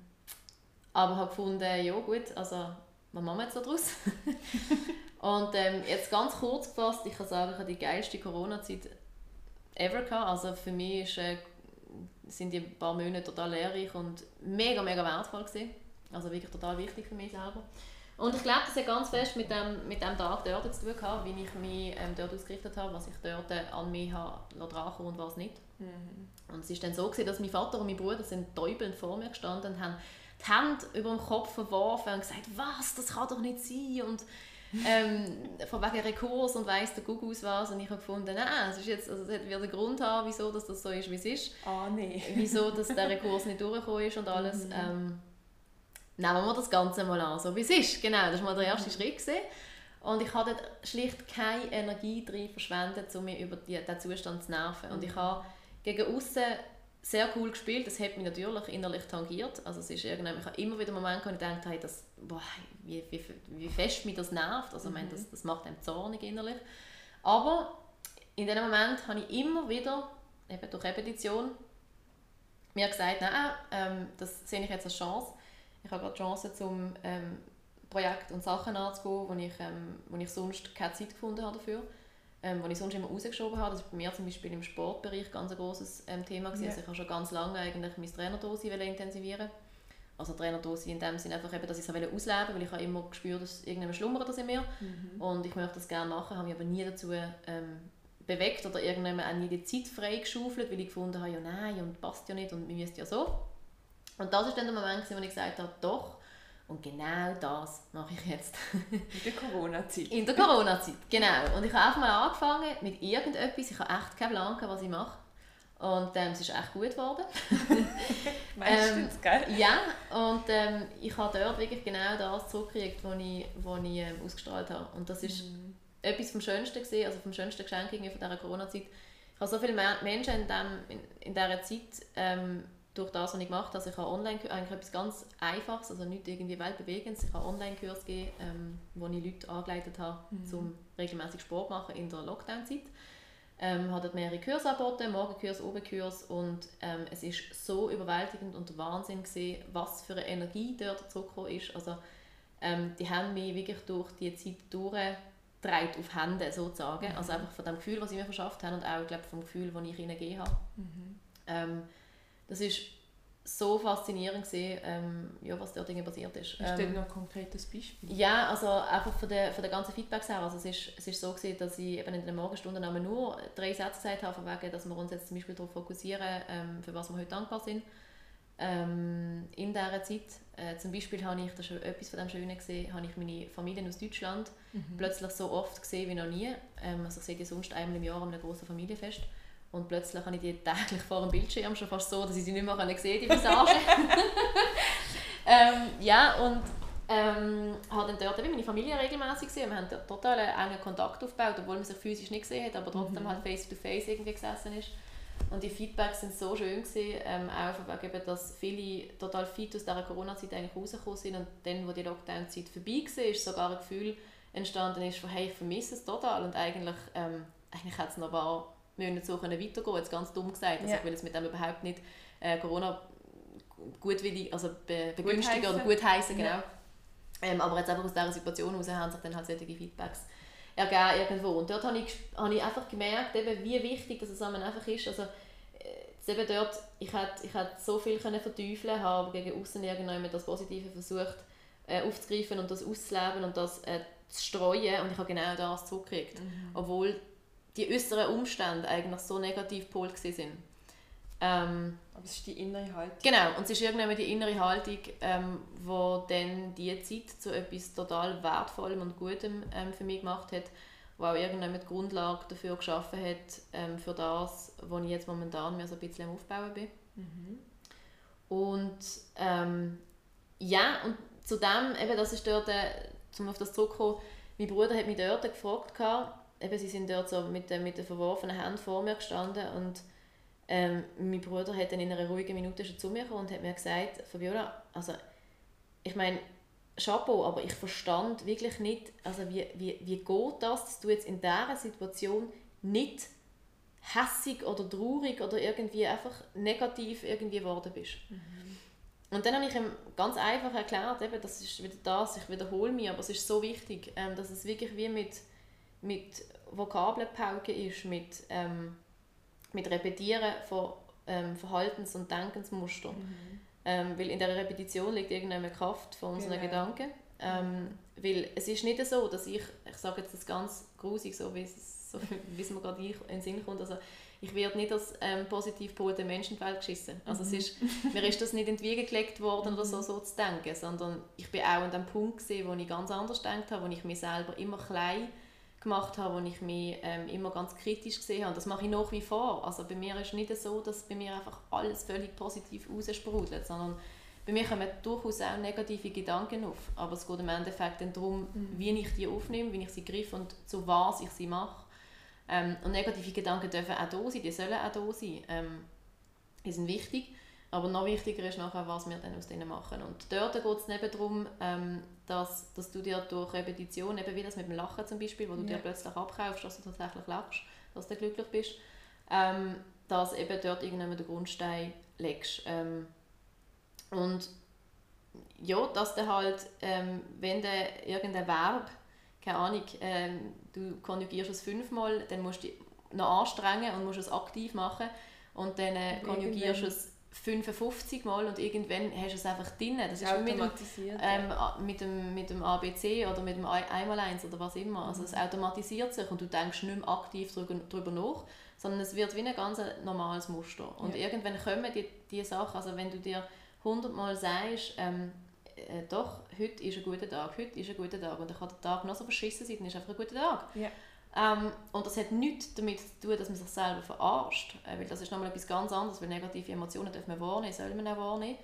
aber habe gefunden, ja gut, also was machen wir jetzt daraus? und ähm, jetzt ganz kurz gefasst, ich kann sagen, ich habe die geilste Corona-Zeit ever gehabt. Also für mich ist, äh, sind die paar Monate total lehrreich und mega, mega wertvoll gewesen. Also wirklich total wichtig für mich selber. Und ich glaube, das hat ganz fest mit dem, mit dem Tag dort zu tun gehabt, wie ich mich ähm, dort ausgerichtet habe, was ich dort an mich habe und was nicht. Mhm. Und es ist dann so gewesen, dass mein Vater und mein Bruder sind täubelnd vor mir gestanden und haben die Hände über dem Kopf verworfen und gesagt, was, das kann doch nicht sein und ähm, von wegen Rekurs und weiss der Gugus was und ich habe gefunden, nein, es, ist jetzt, also es wird einen Grund haben, wieso dass das so ist, wie es ist. Ah, nee. Wieso dass der Rekurs nicht durchgekommen ist und alles. Mhm. Ähm, nehmen wir das Ganze mal an, so wie es ist. Genau, das war mal der erste mhm. Schritt. Gewesen. Und ich habe schlicht keine Energie drin verschwendet, um mich über die, diesen Zustand zu nerven. Und ich mhm. habe gegen außen sehr cool gespielt. Das hat mich natürlich innerlich tangiert. Also es ist irgendwann, ich habe immer wieder Momente, wo ich gedacht habe, boah, wie, wie, wie fest mich das nervt. Also, mhm. ich meine, das, das macht einem zornig innerlich. Aber in diesem Moment habe ich immer wieder, eben durch Repetition, mir gesagt, nein, ähm, das sehe ich jetzt als Chance. Ich habe gerade die Chance, zum ähm, Projekt und Sachen anzugehen, wo ich, ähm, wo ich sonst keine Zeit gefunden habe dafür ähm, was ich sonst immer rausgeschoben habe. Das war bei mir zum Beispiel im Sportbereich ganz ein großes ähm, Thema. Ja. Also ich habe schon ganz lange eigentlich meine Trainerdosis intensivieren also Trainerdosis in dem Sinne einfach eben, dass ich es ausleben wollte, weil ich habe immer gespürt, dass irgendjemand schlummert das in mir mhm. und ich möchte das gerne machen, habe mich aber nie dazu ähm, bewegt oder irgendjemand auch nie die Zeit freigeschaufelt, weil ich gefunden habe, ja nein, und passt ja nicht und wir müssen ja so. Und das ist dann der Moment, wo ich gesagt habe, doch, und genau das mache ich jetzt. In der Corona-Zeit. In der Corona-Zeit, genau. Und ich habe einfach mal angefangen mit irgendetwas. Ich habe echt keinen Plan, was ich mache. Und ähm, es ist echt gut geworden. Meistens, ähm, gell? Ja, und ähm, ich habe dort wirklich genau das zurückgekriegt, was ich, was ich ähm, ausgestrahlt habe. Und das ist mm. etwas vom Schönsten gewesen, also vom schönsten Geschenk von dieser Corona-Zeit. Ich habe so viele Menschen in, dem, in, in dieser Zeit ähm, durch das, was ich gemacht habe, also ich habe online eigentlich etwas ganz Einfaches, also nicht irgendwie weltbewegendes, ich habe Online-Kurs gegeben, ähm, wo ich Leute angeleitet habe, mhm. um regelmäßig Sport zu machen in der Lockdown-Zeit. Ähm, habe mehrere Kurse angeboten, Morgenkurs, Oberkurs und ähm, es ist so überwältigend und Wahnsinn gewesen, was für eine Energie dort zurückgekommen ist. Also ähm, die haben mich wirklich durch die Zeit durchgetragen auf Hände sozusagen, mhm. also einfach von dem Gefühl, was sie mir verschafft haben und auch glaube vom Gefühl, das ich ihnen gegeben habe. Mhm. Ähm, das ist so faszinierend gewesen, ähm, ja, was dort passiert ist. Hast ähm, du noch ein konkretes Beispiel? Ja, also einfach von der, von der ganzen Feedbacks her. Also es ist, es ist so gewesen, dass ich eben in den Morgenstunden nur drei Sätze gesagt habe, von wegen, dass wir uns jetzt zum Beispiel darauf fokussieren, ähm, für was wir heute dankbar sind. Ähm, in dieser Zeit. Äh, zum Beispiel habe ich, das ist etwas von dem Schönen gesehen, habe ich meine Familie aus Deutschland mhm. plötzlich so oft gesehen wie noch nie. Ähm, also ich sehe die sonst einmal im Jahr an einem großen Familienfest. Und plötzlich habe ich die täglich vor dem Bildschirm schon fast so, dass ich sie nicht mehr sehen die Visage. ähm, ja, und ähm, habe dann dort meine Familie regelmäßig gesehen. Wir haben dort total engen Kontakt aufgebaut, obwohl man sich physisch nicht gesehen hat, aber trotzdem mhm. halt face to face irgendwie gesessen ist. Und die Feedbacks sind so schön gewesen, ähm, auch wegen, dass viele total fit aus dieser Corona-Zeit eigentlich rausgekommen sind und dann, wo die Lockdown-Zeit vorbei war, ist sogar ein Gefühl entstanden ist von «Hey, ich vermisse es total» und eigentlich, ähm, eigentlich hat es noch ein paar Monate so können weitergehen jetzt ganz dumm gesagt, also ja. ich will es mit dem überhaupt nicht äh, Corona gutwillig, also be begünstigen oder gut heißen, genau. Ja. Ähm, aber jetzt einfach aus dieser Situation heraus haben sich dann halt solche Feedbacks ergeben irgendwo. Und dort habe ich, habe ich einfach gemerkt, eben, wie wichtig das einfach ist. Also, äh, eben dort, ich hätte, ich hätte so viel können verteufeln habe gegen außen irgendjemand das Positive versucht äh, aufzugreifen und das auszuleben und das äh, zu streuen und ich habe genau das zurückgekriegt. Mhm. Obwohl die äußeren Umstände eigentlich so negativ pol sind. Ähm, Aber es ist die innere Haltung. Genau, und es ist irgendwann die innere Haltung, ähm, wo dann die Zeit zu etwas total Wertvollem und Gutem ähm, für mich gemacht hat, wo auch irgendwann die Grundlage dafür geschaffen hat, ähm, für das, was ich jetzt momentan mir so ein bisschen am Aufbauen bin. Mhm. Und ähm, ja, und zudem, eben, das ist dort, äh, um auf das zurückzukommen, mein Bruder hat mich dort gefragt, eben, sie sind dort so mit, äh, mit den verworfenen Händen vor mir gestanden und ähm, mein Bruder hat dann in einer ruhigen Minute schon zu mir gekommen und hat mir gesagt, Fabiola, also ich meine, Chapeau, aber ich verstand wirklich nicht, also wie, wie, wie geht das, dass du jetzt in dieser Situation nicht hässig oder traurig oder irgendwie einfach negativ irgendwie geworden bist. Mhm. Und dann habe ich ihm ganz einfach erklärt, eben, das ist wieder das, ich wiederhole mich, aber es ist so wichtig, ähm, dass es wirklich wie mit, mit Vokabelpauke ist, mit ähm, mit Repetieren von ähm, Verhaltens- und Denkensmustern. Mhm. Ähm, weil in der Repetition liegt irgendeine Kraft von unseren genau. Gedanken. Ähm, weil es ist nicht so, dass ich, ich sage jetzt das ganz grusig, so wie es, so, wie es mir gerade in den Sinn kommt, also ich werde nicht als ähm, positiv polte Mensch in die Welt geschissen. Also mhm. es ist, mir ist das nicht entgegengelegt worden, oder so, mhm. so zu denken, sondern ich bin auch an dem Punkt gesehen, wo ich ganz anders gedacht habe, wo ich mich selber immer klein gemacht habe, wo ich mich ähm, immer ganz kritisch gesehen habe. Das mache ich nach wie vor. Also bei mir ist es nicht so, dass bei mir einfach alles völlig positiv raussprudelt, sondern bei mir kommen durchaus auch negative Gedanken auf. Aber es geht im Endeffekt dann darum, mhm. wie ich die aufnehme, wie ich sie griff und zu was ich sie mache. Ähm, und negative Gedanken dürfen auch da sein, die sollen auch da sein. Ähm, die sind wichtig. Aber noch wichtiger ist nachher, was wir dann aus denen machen. Und dort geht es eben darum, ähm, dass, dass du dir durch Repetition, eben wie das mit dem Lachen zum Beispiel, wo du ja. dir plötzlich abkaufst, dass du tatsächlich lachst, dass du glücklich bist, ähm, dass eben dort irgendwann den Grundstein legst. Ähm, und ja, dass du halt, ähm, wenn du irgendein Verb, keine Ahnung, ähm, du konjugierst es fünfmal, dann musst du dich noch anstrengen und musst es aktiv machen und dann äh, konjugierst du es 55 Mal und irgendwann hast du es einfach drin. Das ist mit dem, ähm, mit, dem, mit dem ABC oder mit dem Einmaleins oder was immer. Also es mhm. automatisiert sich und du denkst nicht mehr aktiv darüber nach, sondern es wird wie ein ganz normales Muster. Und ja. irgendwann kommen die, die Sachen, also wenn du dir 100 Mal sagst, ähm, äh, doch, heute ist ein guter Tag, heute ist ein guter Tag und dann kann der Tag noch so verschissen sein, dann ist einfach ein guter Tag. Ja. Ähm, und das hat nichts damit zu tun, dass man sich selber verarscht, äh, weil das ist nochmal etwas ganz anderes, weil negative Emotionen dürfen wir wahrnehmen, soll man auch wahrnehmen.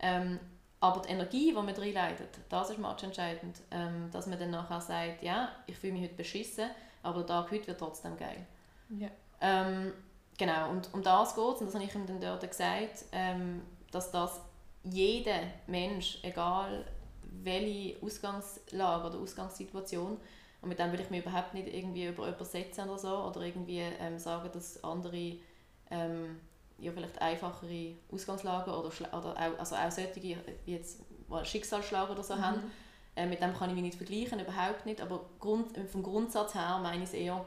Ähm, aber die Energie, die man reinleitet, das ist entscheidend, ähm, dass man dann nachher sagt, ja, ich fühle mich heute beschissen, aber der Tag heute wird trotzdem geil. Ja. Ähm, genau, und um das geht es, und das habe ich ihm dann dort gesagt, ähm, dass das jeder Mensch, egal welche Ausgangslage oder Ausgangssituation, und mit dem will ich mich überhaupt nicht irgendwie über jemanden setzen oder so oder irgendwie ähm, sagen, dass andere ähm, ja, vielleicht einfachere Ausgangslagen oder, oder auch, also auch solche, wie jetzt Schicksalsschlag oder so mhm. haben. Äh, mit dem kann ich mich nicht vergleichen, überhaupt nicht. Aber Grund, vom Grundsatz her meine ich es eher,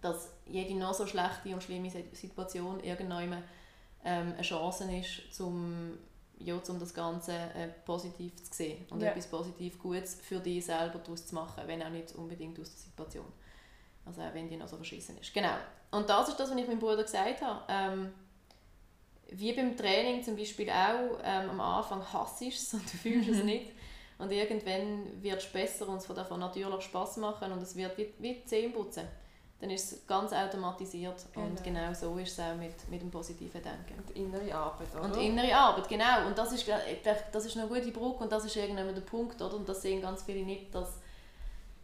dass jede noch so schlechte und schlimme Situation irgendwann ähm, eine Chance ist, zum ja, um das Ganze äh, positiv zu sehen und ja. etwas positiv Gutes für dich selber daraus zu machen, wenn auch nicht unbedingt aus der Situation. Also auch wenn die noch so verschissen ist. Genau. Und das ist das, was ich meinem Bruder gesagt habe. Ähm, wie beim Training zum Beispiel auch, ähm, am Anfang hasst es und du fühlst es nicht. Und irgendwann wird es besser und es wird einfach natürlich Spaß machen und es wird wie, wie Zähneputzen dann ist es ganz automatisiert. Genau. Und genau so ist es auch mit, mit dem positiven Denken. Und innere Arbeit, oder? Und innere Arbeit, genau. Und das ist, das ist eine gute Brücke und das ist irgendwann der Punkt, oder? Und das sehen ganz viele nicht, dass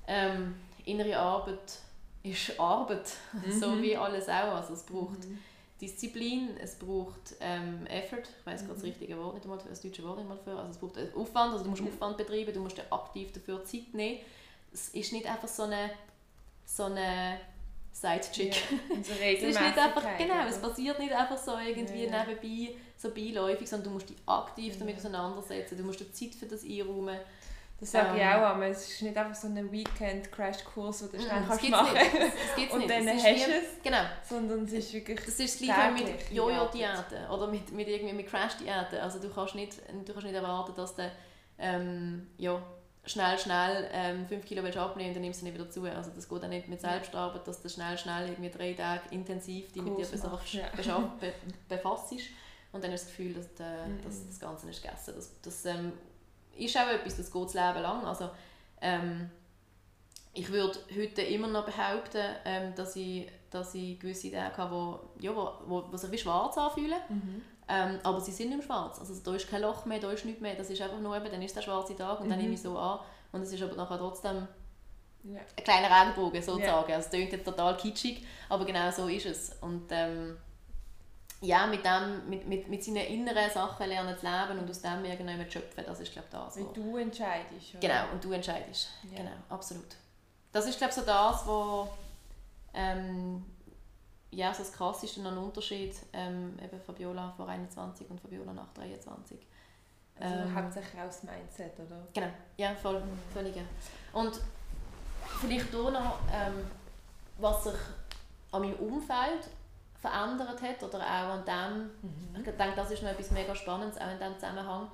ähm, innere Arbeit ist Arbeit, mhm. so wie alles auch. Also es braucht mhm. Disziplin, es braucht ähm, Effort, ich weiß mhm. gerade das richtige Wort nicht einmal, das deutsche Wort nicht mal für, also es braucht Aufwand, also du musst mhm. Aufwand betreiben, du musst aktiv dafür Zeit nehmen. Es ist nicht einfach so eine, so eine Sidechick. Ja, so es ist nicht einfach, genau, es passiert nicht einfach so irgendwie ja. nebenbei, so beiläufig, sondern du musst dich aktiv damit auseinandersetzen, du musst dir Zeit für das einräumen. Das sage ähm, ich auch aber es ist nicht einfach so ein Weekend-Crash-Kurs, den du schnell kannst machen kannst. Das, und dann hast du es, genau. sondern es ist wirklich Das ist das Gleiche mit Jojo-Diäten oder mit, mit, irgendwie mit Crash-Diäten. Also du kannst, nicht, du kannst nicht erwarten, dass du ähm, ja, schnell, schnell ähm, 5 Kilo willst abnehmen dann nimmst du nicht wieder zu. Also das geht auch nicht mit Selbstarbeit, dass du schnell, schnell irgendwie drei Tage intensiv dich mit dir beschaffst, ja. be, befasst und dann hast du das Gefühl, dass, äh, mhm. dass das Ganze nicht gegessen Das, das ähm, ist auch etwas, das geht das Leben lang. Also, ähm, ich würde heute immer noch behaupten, ähm, dass, ich, dass ich gewisse Tage habe, wo, ja, wo, wo, wo sich wie schwarz anfühlen. Mhm. Ähm, aber sie sind mehr schwarz. Also da ist kein Loch mehr, da ist nichts mehr. Das ist einfach nur eben, dann ist der schwarze Tag und mhm. dann nehme ich so an. Und es ist aber nachher trotzdem ja. ein kleiner Regenbogen sozusagen. Ja. Also es klingt jetzt total kitschig, aber genau so ist es. Und ähm, ja, mit, dem, mit, mit, mit seinen inneren Sachen lernen zu leben und aus dem irgendwann schöpfen, das ist glaube ich das. Weil du entscheidest. Oder? Genau, und du entscheidest. Ja. Genau, absolut. Das ist glaube ich so das, was ähm, ja, so das krasseste noch ein Unterschied ähm, eben Fabiola vor 21 und Fabiola nach 23. Also ähm, hauptsächlich auch das Mindset, oder? Genau, ja, voll, mhm. völlig. Und vielleicht hier noch, ähm, was sich an meinem Umfeld verändert hat oder auch an dem, mhm. ich denke, das ist noch etwas mega Spannendes, auch in diesem Zusammenhang,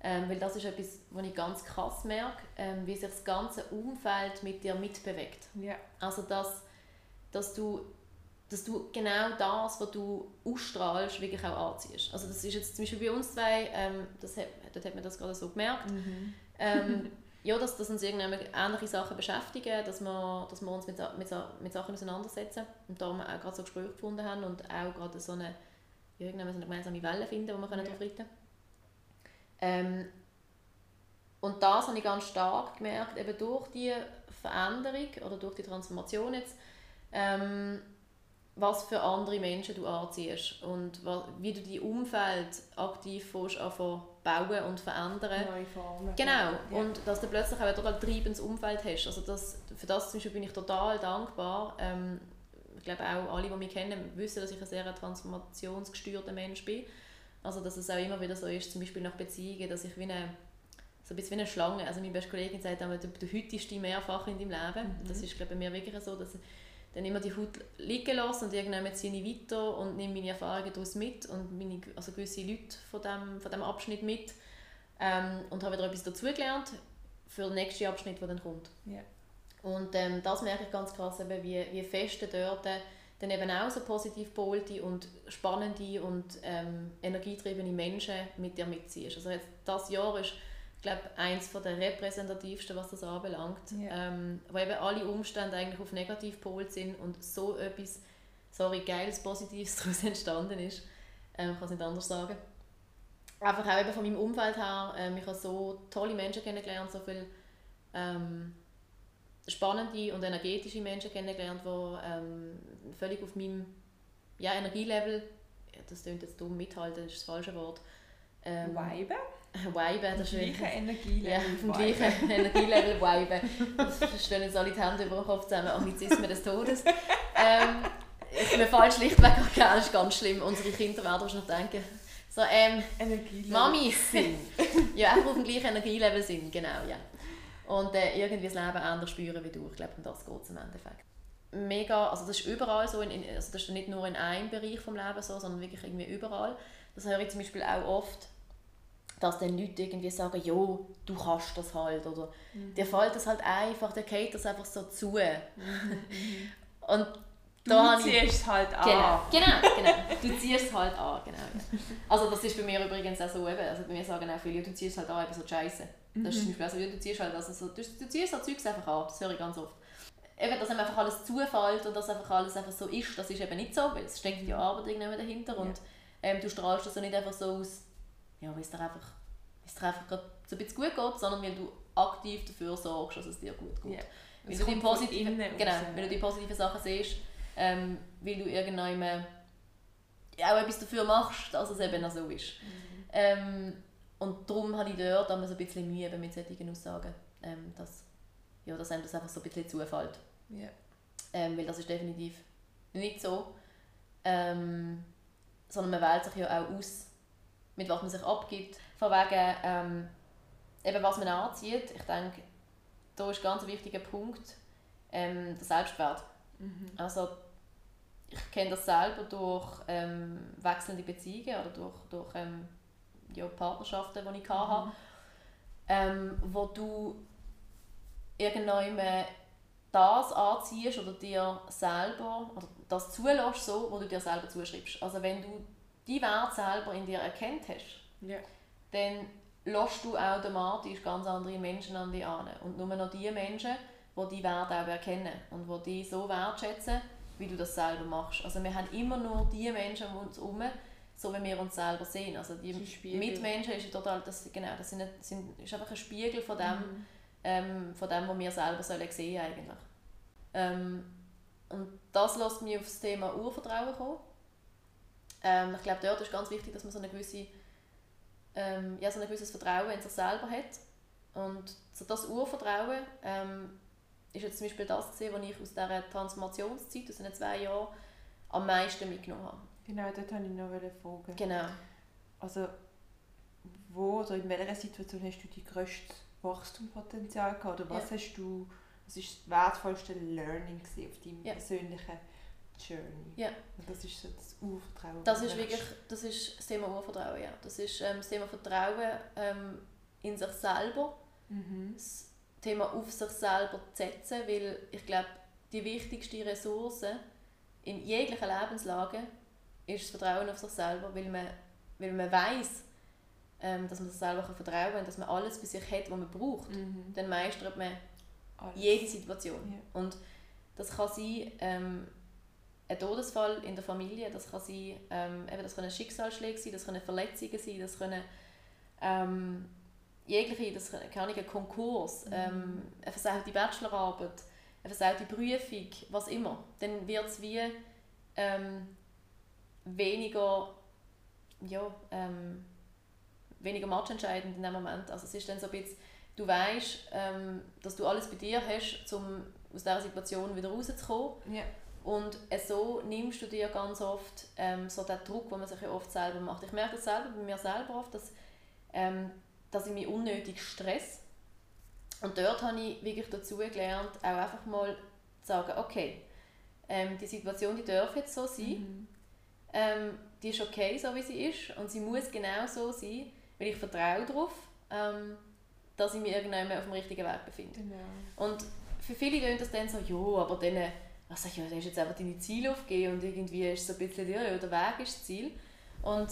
ähm, weil das ist etwas, was ich ganz krass merke, ähm, wie sich das ganze Umfeld mit dir mitbewegt. Ja. Also, dass, dass, du, dass du genau das, was du ausstrahlst, wirklich auch anziehst. Also das ist jetzt zum Beispiel bei uns zwei, ähm, das hat, dort hat man das gerade so gemerkt, mhm. ähm, ja, dass, dass uns irgendwann ähnliche Sachen beschäftigen, dass wir, dass wir uns mit, mit, mit Sachen auseinandersetzen und darum auch gerade so Gespräche gefunden haben und auch gerade so eine, irgendwann so eine gemeinsame Welle finden, wo wir ja. darauf reiten ähm, Und das habe ich ganz stark gemerkt, eben durch die Veränderung oder durch die Transformation jetzt, ähm, was für andere Menschen du anziehst und wie du dein Umfeld aktiv bauen und verändern. Neue Formen. Genau. Ja. Und dass du plötzlich auch ein total treibendes Umfeld hast. Also das, für das zum Beispiel bin ich total dankbar. Ähm, ich glaube auch alle, die mich kennen, wissen, dass ich ein sehr transformationsgesteuerter Mensch bin. Also dass es auch immer wieder so ist, zum Beispiel nach Beziehungen, dass ich wie eine, so ein bisschen wie eine Schlange, also meine beste Kollegin sagt einmal, du, du hütest dich mehrfach in deinem Leben. Mhm. Das ist glaube ich, bei mir wirklich so, dass dann immer die Haut liegen lasse und irgendwann ziehe ich weiter und nehme meine Erfahrungen daraus mit und meine, also gewisse Leute von dem, von dem Abschnitt mit ähm, und habe wieder etwas dazugelernt für den nächsten Abschnitt, der dann kommt. Yeah. Und ähm, das merke ich ganz krass, eben, wie, wie fest dort dann eben auch so positiv polte und spannende und ähm, energietriebene Menschen mit dir mitziehst. Also jetzt, das Jahr ist ich glaube, eines der repräsentativsten, was das anbelangt. Ja. Ähm, wo eben alle Umstände eigentlich auf negativ polt sind und so etwas, sorry, Geiles, Positives daraus entstanden ist. Ähm, ich kann es nicht anders sagen. Einfach auch eben von meinem Umfeld her, ähm, ich habe so tolle Menschen kennengelernt, so viele ähm, spannende und energetische Menschen kennengelernt, die ähm, völlig auf meinem ja, Energielevel, das klingt jetzt dumm, mithalten, das ist das falsche Wort. Ähm, Vibe? Vibe, das ist gleiche Energielevel. Ja, vom gleichen Energielevel Vibe. Das stellen jetzt alle die Hände über den Kopf zusammen, Anglizismen des Todes. ähm, mir fällt schlichtweg auch das ist ganz schlimm. Unsere Kinder werden wahrscheinlich denken, so, ähm, Mami, ja, einfach auf dem gleichen Energielevel sind, genau, ja. Und äh, irgendwie das Leben anders spüren wie du. Ich glaube, um das geht es im Endeffekt. Mega, also das ist überall so, in, also das ist nicht nur in einem Bereich des Lebens so, sondern wirklich irgendwie überall. Das höre ich zum Beispiel auch oft, dass dann Leute irgendwie sagen, jo, du kannst das halt oder mhm. dir fällt das halt einfach, der geht das einfach so zu. Mhm. Und da du ziehst es halt an. Genau, genau, genau. Du ziehst es halt an, genau. Also das ist bei mir übrigens auch so eben, also bei mir sagen auch viele, du ziehst es halt an, eben so Scheiße. Das ist zum Beispiel also, du ziehst halt also so, du, du ziehst halt Zeugs einfach an, das höre ich ganz oft. Eben, dass einem einfach alles zufällt und dass einfach alles einfach so ist, das ist eben nicht so, weil es steckt ja Arbeit irgendwann dahinter ja. und ähm, du strahlst das so nicht einfach so aus ja, weil es dir einfach, es dir einfach so ein bisschen gut geht, sondern weil du aktiv dafür sorgst, dass es dir gut geht. Yeah. Weil, du die, positive, genau, weil du die positiven Sachen siehst, ähm, weil du irgendwann auch etwas dafür machst, dass es eben auch so ist. Mhm. Ähm, und darum habe ich dort so ein bisschen Mühe mit solchen Aussagen, ähm, dass, ja, dass einem das einfach so ein bisschen zufällt. Yeah. Ähm, weil das ist definitiv nicht so. Ähm, sondern man wählt sich ja auch aus, mit was man sich abgibt. Von wegen, ähm, eben was man anzieht. Ich denke, da ist ein ganz wichtiger Punkt ähm, der Selbstwert. Mhm. Also ich kenne das selber durch ähm, wechselnde Beziehungen oder durch, durch ähm, ja, Partnerschaften, die ich hatte, mhm. ähm, wo du irgendwann das anziehst oder dir selber oder das zulässt, so, wo du dir selber zuschreibst. Also wenn du die Wert selber in dir erkennt hast, yeah. dann lässt du automatisch ganz andere Menschen an dich an. Und nur noch die Menschen, die die Werte auch erkennen und die die so wertschätzen, wie du das selber machst. Also wir haben immer nur die Menschen um uns herum, so wie wir uns selber sehen. Also die Mitmenschen ist total, das, genau, das sind, sind, ist einfach ein Spiegel von dem, mhm. ähm, von dem, was wir selber sollen sehen eigentlich. Ähm, und das lässt mich auf das Thema Urvertrauen kommen. Ähm, ich glaube, dort ist ganz wichtig, dass man so, eine gewisse, ähm, ja, so ein gewisses Vertrauen in sich selber hat. Und so das Urvertrauen ähm, ist jetzt zum Beispiel das was ich aus dieser Transformationszeit, aus diesen zwei Jahren, am meisten mitgenommen habe. Genau, dort wollte ich noch fragen. Genau. Also, wo oder in welcher Situation hast du die grösste Wachstumspotenzial gehabt? Oder was ja. hast du, was ist das wertvollste Learning auf deinem ja. persönlichen Journey? Ja. Das ist so das Urvertrauen. Das ist wirklich, das ist das Thema Urvertrauen, ja. Das ist ähm, das Thema Vertrauen ähm, in sich selber. Mhm. Das Thema auf sich selber zu setzen, weil ich glaube, die wichtigste Ressource in jeglicher Lebenslage ist das Vertrauen auf sich selber, weil man, weil man weiß, ähm, dass man sich selber vertrauen kann, dass man alles bei sich hat, was man braucht. Mhm. Dann meistert man alles. jede Situation. Ja. Und das kann sein, ähm, ein Todesfall in der Familie, das kann sein, ähm, eben, das können Schicksalsschläge sein, das können Verletzungen sein, das können ähm, jegliche, das kann ein Konkurs, mhm. ähm, eine versaute Bachelorarbeit, eine versaute Prüfung, was immer. Dann wird es wie ähm, weniger, ja, ähm, weniger matchentscheidend in dem Moment. Also es ist dann so ein bisschen, du weißt, ähm, dass du alles bei dir hast, um aus dieser Situation wieder rauszukommen. Yeah. Und so nimmst du dir ganz oft ähm, so den Druck, den man sich ja oft selber macht. Ich merke das selber bei mir selber oft, dass, ähm, dass ich mich unnötig stress. Und dort habe ich wirklich dazu gelernt, auch einfach mal zu sagen, okay, ähm, die Situation die darf jetzt so sein. Mhm. Ähm, die ist okay, so wie sie ist. Und sie muss genau so sein, weil ich vertraue darauf, ähm, dass ich mich irgendwann auf dem richtigen Weg befinde. Genau. Und für viele klingt das dann so, ja, aber dann, also, ja, dann hast jetzt einfach deine Ziele aufgegeben und irgendwie ist so ein bisschen, ja, der Weg ist das Ziel. Und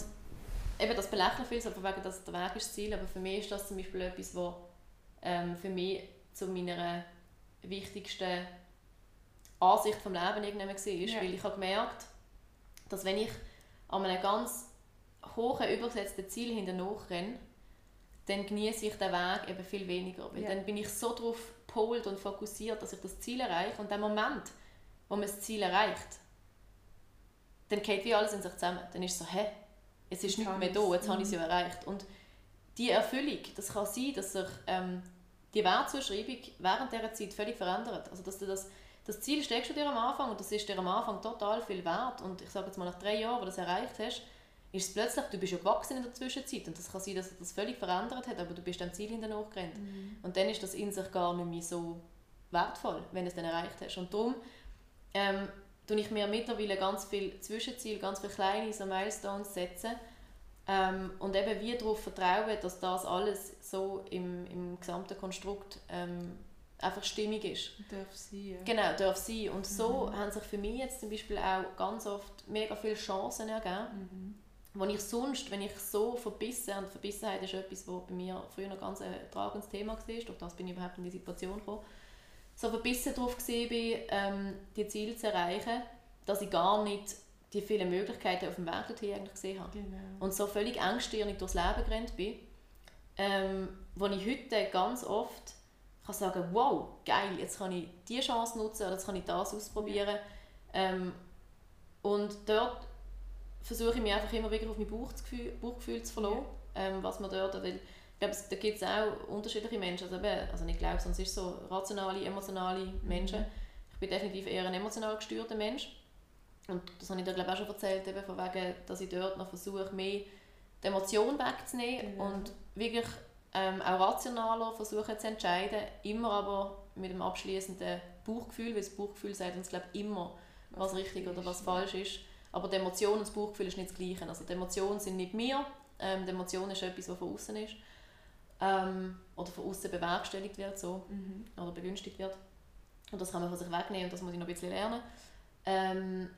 eben das belächeln viele, so wegen, dass der Weg ist das Ziel, aber für mich ist das zum Beispiel etwas, was ähm, für mich zu meiner wichtigsten Ansicht vom Leben irgendwann war, ja. weil ich habe gemerkt, dass wenn ich an einem ganz hohen, übergesetzten Ziel hinterher renne, dann genieße ich den Weg eben viel weniger. Weil ja. dann bin ich so darauf gepolt und fokussiert, dass ich das Ziel erreiche. Und der Moment, wo man das Ziel erreicht, dann geht wie alles in sich zusammen. Dann ist es so, hä, es ist nicht mehr da, jetzt habe ich es ja mhm. erreicht. Und die Erfüllung, das kann sein, dass sich ähm, die Wertzuschreibung während dieser Zeit völlig verändert. Also dass du das das Ziel steckst du dir am Anfang und das ist dir am Anfang total viel wert. Und ich sage jetzt mal, nach drei Jahren, wo du das erreicht hast, ist es plötzlich, du bist ja gewachsen in der Zwischenzeit und das kann sein, dass sich das völlig verändert hat, aber du bist dem Ziel hinterher gerannt. Mhm. Und dann ist das in sich gar nicht mehr so wertvoll, wenn du es dann erreicht hast. Und darum ähm, tue ich mir mittlerweile ganz viele Zwischenziele, ganz viele kleine so Milestones setzen ähm, und eben wie darauf vertrauen, dass das alles so im, im gesamten Konstrukt ähm, einfach stimmig ist. Darf sein, ja. Genau, darf sein. Und so mhm. haben sich für mich jetzt zum Beispiel auch ganz oft mega viele Chancen ergeben, mhm. wo ich sonst, wenn ich so verbissen, und Verbissenheit ist etwas, was bei mir früher noch ganz ein tragendes Thema war, durch das bin ich überhaupt in die Situation gekommen, so verbissen darauf war, ähm, die Ziele zu erreichen, dass ich gar nicht die vielen Möglichkeiten auf dem Weg dorthin eigentlich gesehen habe. Genau. Und so völlig engstirnig durchs Leben gerannt bin, ähm, wo ich heute ganz oft kann sagen, wow, geil, jetzt kann ich diese Chance nutzen oder jetzt kann ich das ausprobieren. Ähm, und dort versuche ich mich einfach immer wieder auf mein Bauchgefühl, Bauchgefühl zu verlassen, ja. ähm, was man dort, weil ich glaube, da gibt es auch unterschiedliche Menschen, also, eben, also nicht glaube, sonst ist es so rationale, emotionale mhm. Menschen. Ich bin definitiv eher ein emotional gesteuerter Mensch und das habe ich dir glaube auch schon erzählt, eben von wegen, dass ich dort noch versuche, mehr die Emotion wegzunehmen genau. und wirklich ähm, auch rationaler versuchen zu entscheiden, immer aber mit dem abschließenden Bauchgefühl, weil das Bauchgefühl sagt uns glaube immer, was, was richtig oder was falsch ist. Aber die Emotion und das Bauchgefühl ist nicht das Gleiche. Also die Emotionen sind nicht mir, ähm, die Emotion ist etwas, was von außen ist ähm, oder von außen bewerkstelligt wird so, mhm. oder begünstigt wird. Und das kann man von sich wegnehmen und das muss ich noch ein bisschen lernen. Ähm,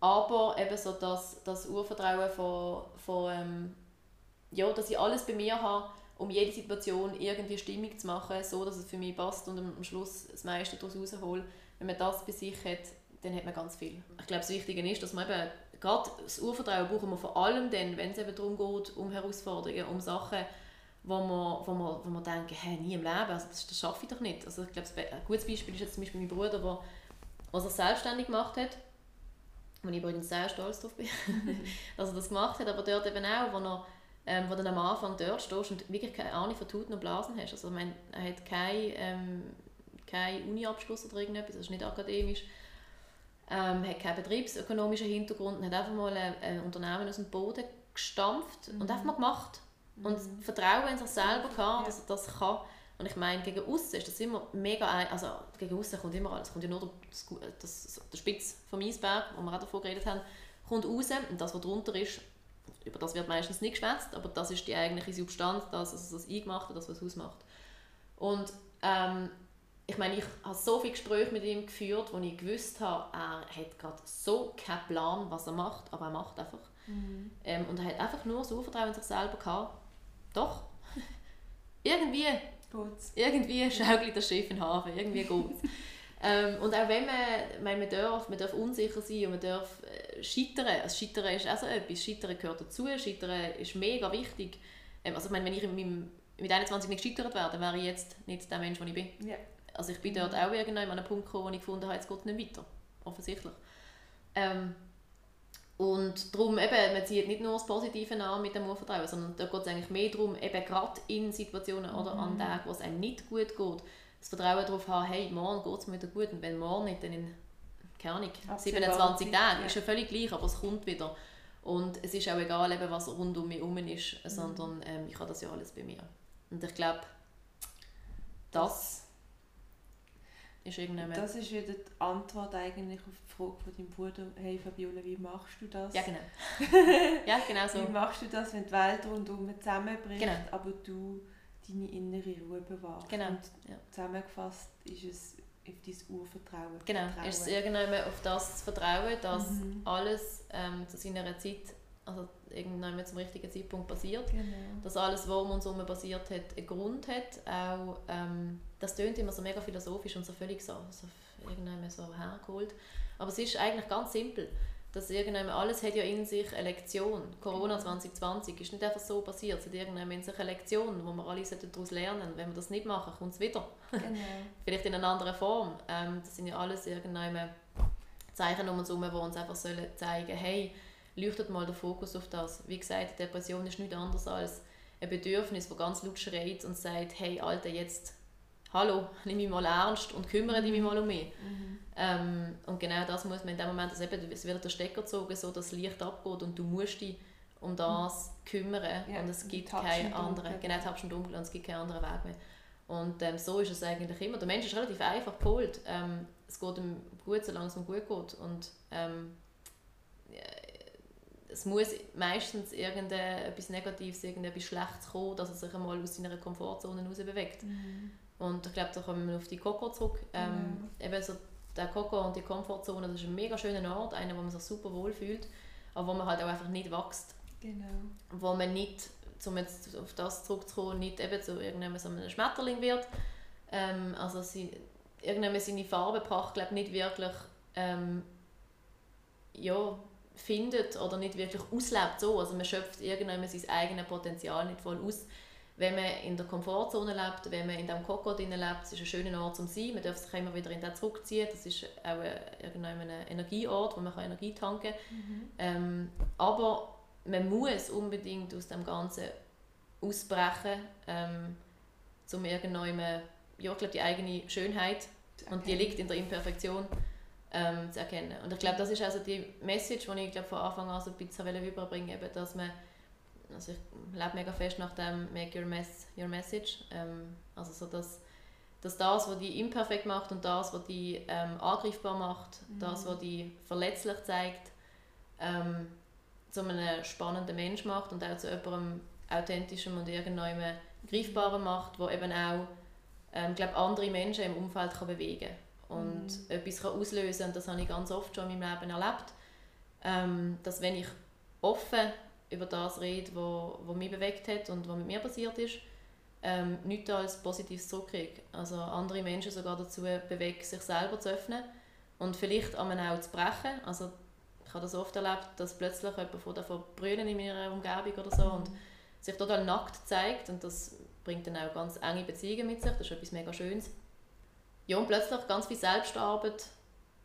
aber eben so das, das Urvertrauen von, von ähm, ja, dass ich alles bei mir habe, um jede Situation irgendwie stimmig zu machen, so dass es für mich passt und am Schluss das meiste daraus raushole. Wenn man das bei sich hat, dann hat man ganz viel. Ich glaube, das Wichtige ist, dass man eben, gerade das Urvertrauen brauchen wir vor allem dann, wenn es eben darum geht, um Herausforderungen, um Sachen, wo man, wo man, wo man denkt, hey, nie im Leben, also das, das schaffe ich doch nicht. Also ich glaube, ein gutes Beispiel ist jetzt zum Beispiel mein Bruder, der was er selbstständig gemacht hat, wo ich übrigens sehr stolz drauf bin, dass er das gemacht hat, aber dort eben auch, wo er ähm, wo du am Anfang dort stehst und wirklich keine Ahnung von Tuten und Blasen hast. Also, ich meine, er hat keinen ähm, kein Uni-Abschluss oder irgendetwas, das ist nicht akademisch, ähm, hat keinen betriebsökonomischen Hintergrund und hat einfach mal ein, ein Unternehmen aus dem Boden gestampft mhm. und einfach mal gemacht. Mhm. Und Vertrauen in sich selber gehabt, dass er das kann. Und ich meine, gegen außen ist das immer mega, also gegen außen kommt immer alles, kommt ja nur das, das, der Spitz vom Eisberg, wo wir auch davon geredet haben, kommt raus und das, was drunter ist, über das wird meistens nicht geschwätzt, aber das ist die eigentliche Substanz, das, also das Eingemachte, das, was es ausmacht. Und ähm, ich meine, ich habe so viele Gespräche mit ihm geführt, wo ich gewusst habe, er hat gerade so keinen Plan, was er macht, aber er macht einfach. Mhm. Ähm, und er hat einfach nur so Vertrauen in sich selber gehabt. Doch, irgendwie, Geht's. irgendwie schaukelt das Schiff in den Hafen, irgendwie geht ähm, Und auch wenn man, man, man, darf, man darf unsicher sein und man darf äh, scheitern, also Scheitern ist auch so etwas, Scheitern gehört dazu, Scheitern ist mega wichtig. Ähm, also ich meine, wenn ich meinem, mit 21 nicht gescheitert wäre, dann wäre ich jetzt nicht der Mensch, der ich bin. Ja. Also ich bin dort auch irgendwann an einem Punkt gekommen, wo ich gefunden habe, jetzt geht es nicht weiter. Offensichtlich. Ähm, und darum eben, man zieht nicht nur das Positive an mit dem Urvertrauen, sondern da geht es eigentlich mehr darum, eben gerade in Situationen mhm. oder an mhm. Tagen, wo es einem nicht gut geht, das Vertrauen darauf haben, hey, morgen geht es mir wieder gut und wenn morgen nicht, dann in, keine Ahnung, 27 Tagen, ja. ist ja völlig gleich, aber es kommt wieder. Und es ist auch egal, eben, was rund um mich herum ist, mhm. sondern ähm, ich habe das ja alles bei mir. Und ich glaube, das ist Das ist wieder die Antwort eigentlich auf die Frage von deinem Bruder, hey Fabiola, wie machst du das? Ja, genau. ja, genau so. Wie machst du das, wenn die Welt rundherum zusammenbricht, genau. aber du deine innere Ruhe bewahrst? Genau. Und ja. zusammengefasst ist es auf dein Urvertrauen. Genau, vertrauen. ist es irgendwann auf das zu vertrauen, dass mhm. alles ähm, zu seiner Zeit also irgendwann zum richtigen Zeitpunkt passiert. Genau. Dass alles, was um uns herum passiert hat, einen Grund hat. Auch, ähm, das klingt immer so mega philosophisch und so völlig so, so irgendwann so hergeholt. Aber es ist eigentlich ganz simpel. Dass irgendwann, alles hat ja in sich eine Lektion. Corona 2020 ist nicht einfach so passiert. Es hat irgendwann in sich eine Lektion, wo wir alle daraus lernen. Wenn wir das nicht machen, kommt es wieder. Genau. Vielleicht in einer anderen Form. Ähm, das sind ja alles irgendwann Zeichen um uns herum, die uns einfach sollen zeigen hey, leuchtet mal der Fokus auf das. Wie gesagt, Depression ist nichts anderes als ein Bedürfnis, das ganz laut schreit und sagt, hey Alter, jetzt, hallo, nimm mich mal ernst und kümmere dich mal um mich. Mhm. Ähm, und genau das muss man in dem Moment, dass eben, es wird der Stecker gezogen, so dass das Licht abgeht und du musst dich um das mhm. kümmern ja, und es gibt keinen anderen, genau, tappst dunkel und es gibt keinen anderen Weg mehr. Und ähm, so ist es eigentlich immer. Der Mensch ist relativ einfach gepolt. Ähm, es geht ihm gut, solange es ihm gut geht. Und ähm, es muss meistens irgendetwas Negatives, irgendetwas Schlechtes kommen, dass er sich einmal aus seiner Komfortzone heraus bewegt. Mhm. Und ich glaube, da kommen wir auf die Coco zurück. Ähm, mhm. eben so der Coco und die Komfortzone, das ist ein mega schöner Ort, einer, wo man sich super wohl fühlt, aber wo man halt auch einfach nicht wächst. Genau. Wo man nicht, um jetzt auf das zurückzukommen, nicht eben zu irgendeinem so einem Schmetterling wird. Ähm, also sie, irgendwann seine Farbe braucht, glaube nicht wirklich ähm, ja, findet oder nicht wirklich auslebt so. Also man schöpft irgendwann sein eigenes Potenzial nicht voll aus, wenn man in der Komfortzone lebt, wenn man in diesem Kokot lebt, es ist ein schöner Ort zum sein, man darf sich immer wieder in den zurückziehen, das ist auch ein, Energieort, wo man Energie tanken kann. Mhm. Ähm, aber man muss unbedingt aus dem Ganzen ausbrechen, ähm, um irgendwann, ja, ich glaube, die eigene Schönheit, und die liegt in der Imperfektion, ähm, zu erkennen. Und ich glaube, das ist also die Message, die ich glaube, von Anfang an so ein bisschen überbringen wollte, dass man also ich lebe mega fest nach dem Make Your Mess Your Message. Ähm, also so, dass, dass das, was die imperfekt macht und das, was die ähm, angreifbar macht, mhm. das, was die verletzlich zeigt, ähm, zu einem spannenden Mensch macht und auch zu jemandem authentischem und irgendwann greifbaren macht, wo eben auch ähm, glaub, andere Menschen im Umfeld kann bewegen und mhm. etwas kann auslösen und das habe ich ganz oft schon in meinem Leben erlebt, ähm, dass wenn ich offen über das rede, was, was mich bewegt hat und was mit mir passiert ist, ähm, nichts als Positives zurückkriege. Also andere Menschen sogar dazu bewegen, sich selber zu öffnen und vielleicht an auch zu brechen. Also ich habe das oft erlebt, dass plötzlich jemand von davon brüllen in meiner Umgebung oder so und sich total nackt zeigt und das bringt dann auch ganz enge Beziehungen mit sich, das ist etwas mega Schönes. Ja, und plötzlich ganz viel Selbstarbeit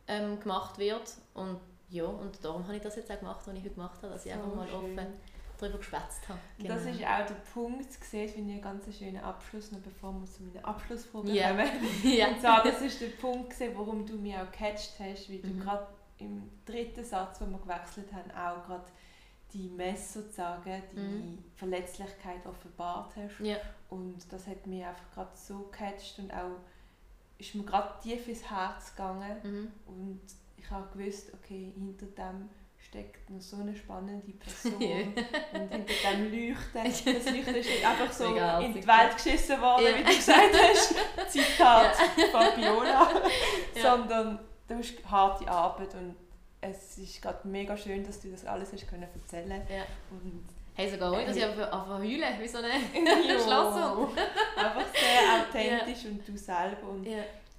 ähm, gemacht wird und ja, und darum habe ich das jetzt auch gemacht, was ich heute gemacht habe, dass ich so einfach mal schön. offen darüber geschwätzt habe. Genau. Das ist auch der Punkt, gesehen, finde ich einen ganz schönen Abschluss, noch bevor wir zu meiner Abschlussfrage yeah. kommen. ja. Und zwar, das ist der Punkt, gesehen, warum du mich auch gecatcht hast, weil du mhm. gerade im dritten Satz, wo wir gewechselt haben, auch gerade die Messe sozusagen, die mhm. Verletzlichkeit offenbart hast. Ja. Und das hat mich einfach gerade so gecatcht und auch ist mir gerade tief ins Herz gegangen mhm. und ich habe gewusst, okay, hinter dem steckt noch so eine spannende Person und hinter dem Leuchten, das Leuchten ist nicht einfach so Egal, in die Welt geschissen worden, ja. wie du gesagt hast, Zitat ja. Fabiola, ja. sondern du hast harte Arbeit und es ist gerade mega schön, dass du das alles hast können erzählen ja. und Hey, sogar heute, dass ich einfach heulen, wie so eine Schlosshund. einfach sehr authentisch und du selber. Und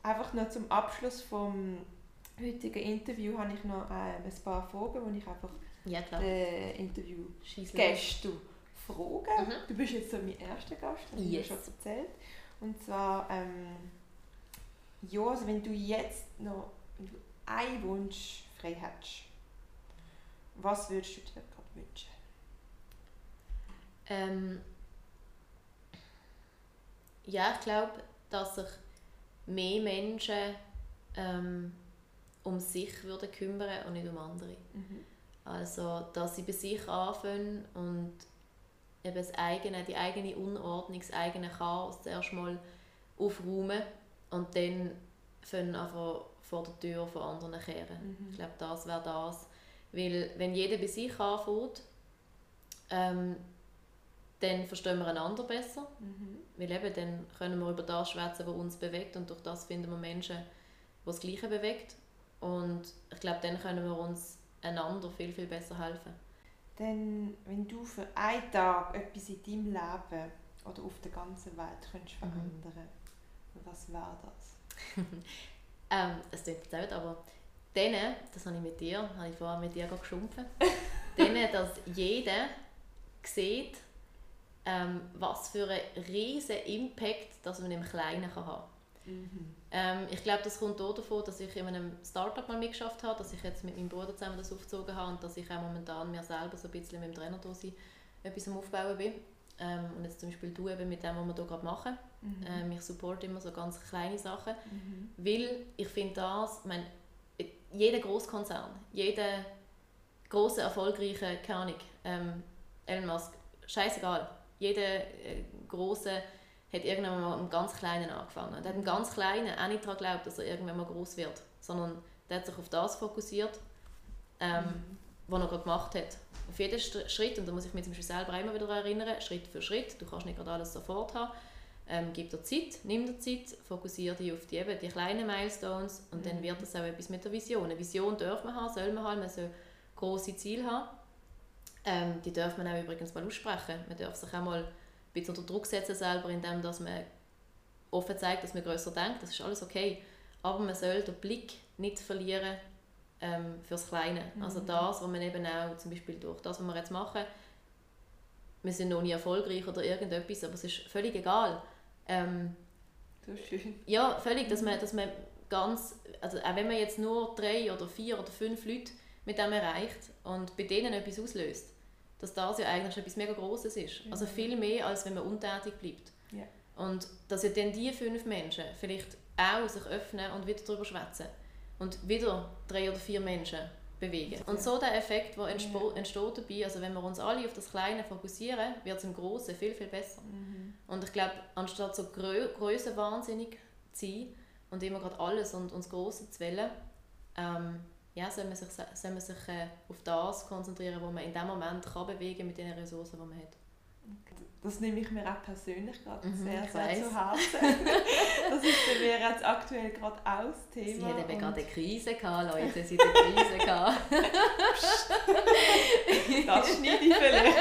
einfach noch zum Abschluss vom heutigen Interview habe ich noch äh, ein paar Fragen, die ich einfach ja, klar. den Interviewgästen frage. Mhm. Du bist jetzt so mein erster Gast, das yes. habe ich schon erzählt. Und zwar, ähm, ja, also wenn du jetzt noch wenn du einen Wunsch frei hättest, was würdest du dir gerade wünschen? Ähm, ja, ich glaube, dass sich mehr Menschen ähm, um sich würden kümmern und nicht um andere. Mhm. Also, dass sie bei sich anfangen und eben das eigene, die eigene Unordnung, das eigene Chaos zuerst mal aufräumen und dann fangen einfach vor der Tür von anderen kehren. Mhm. Ich glaube, das wäre das. Weil wenn jeder bei sich anfängt, ähm, dann verstehen wir einander besser. Mhm. Weil eben, dann können wir über das schwätzen, was uns bewegt und durch das finden wir Menschen, die das Gleiche bewegt. Und ich glaube, dann können wir uns einander viel, viel besser helfen. Denn wenn du für einen Tag etwas in deinem Leben oder auf der ganzen Welt könntest mhm. verändern mhm. was wäre das? ähm, das klingt jetzt aber denen, das habe ich mit dir, habe ich vorher mit dir geschumpfen, denen, dass jeder sieht, ähm, was für einen riesen Impact das man im Kleinen kann haben Mhm. Ähm, ich glaube, das kommt auch davon, dass ich in einem Startup mal mitgeschafft habe, dass ich jetzt mit meinem Bruder zusammen das aufgezogen habe und dass ich auch momentan mir selber so ein bisschen mit dem Trainer etwas am Aufbauen bin. Ähm, und jetzt zum Beispiel du eben mit dem, was wir hier gerade machen. Mhm. Ähm, ich supporte immer so ganz kleine Sachen, mhm. weil ich finde das, ich meine, jeder Großkonzern, jeder große erfolgreiche, keine Ahnung, ähm, Elon Musk, scheißegal, jeder äh, große hat irgendwann mal im ganz Kleinen angefangen. Der hat im ganz Kleinen auch nicht daran geglaubt, dass er irgendwann mal groß wird, sondern der hat sich auf das fokussiert, ähm, mhm. was er gerade gemacht hat. Auf jeden Schritt, und da muss ich mich zum Beispiel selber immer wieder erinnern, Schritt für Schritt, du kannst nicht gerade alles sofort haben, ähm, gib dir Zeit, nimm dir Zeit, fokussiere dich auf die, eben, die kleinen Milestones und mhm. dann wird das auch etwas mit der Vision. Eine Vision darf man haben, soll man haben, man soll grosse Ziele haben. Ähm, die darf man auch übrigens mal aussprechen. Man darf sich auch mal bisschen unter Druck setzen selber, indem dass man offen zeigt, dass man größer denkt. Das ist alles okay. Aber man soll den Blick nicht verlieren ähm, fürs Kleine. Mhm. Also das, was man eben auch zum Beispiel durch das, was wir jetzt machen, wir sind noch nie erfolgreich oder irgendetwas, aber es ist völlig egal. Ähm, so schön. Ja, völlig, dass man, dass man ganz, also auch wenn man jetzt nur drei oder vier oder fünf Leute mit dem erreicht und bei denen etwas auslöst, dass das ja eigentlich etwas mega Grosses ist. Also mhm. viel mehr, als wenn man untätig bleibt. Yeah. Und dass ja dann diese fünf Menschen vielleicht auch sich öffnen und wieder darüber schwätzen und wieder drei oder vier Menschen bewegen. Und so der Effekt, der entsteht dabei, also wenn wir uns alle auf das Kleine fokussieren, wird es im Großen viel, viel besser. Mhm. Und ich glaube, anstatt so grö wahnsinnig zu sein und immer gerade alles und, das Große zu wählen, ähm, ja, soll man sich, soll man sich äh, auf das konzentrieren, was man in dem Moment kann bewegen mit den Ressourcen, die man hat. Das nehme ich mir auch persönlich gerade mhm, sehr, sehr zu Herzen. das ist bei mir jetzt aktuell gerade auch das Thema. Sie hat eben gerade eine Krise gehabt, Leute. Sie hat eine Krise gehabt. das schneide ich vielleicht.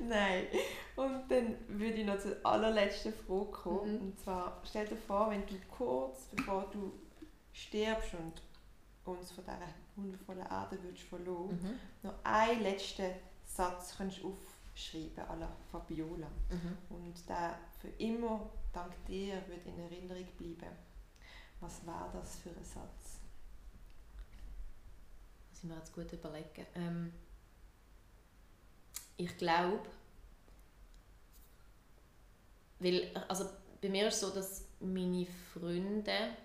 Nein. Und dann würde ich noch zur allerletzten Frage kommen. Mhm. Und zwar, stell dir vor, wenn du kurz bevor du stirbst und uns von dieser wundervollen Erde würdest verloren, mhm. noch einen letzten Satz kannst aufschreiben à la Fabiola. Mhm. Und der für immer dank dir wird in Erinnerung bleiben. Was war das für ein Satz? Muss ich mir jetzt gut überlegen. Ähm, ich glaube, weil, also bei mir ist es so, dass meine Freunde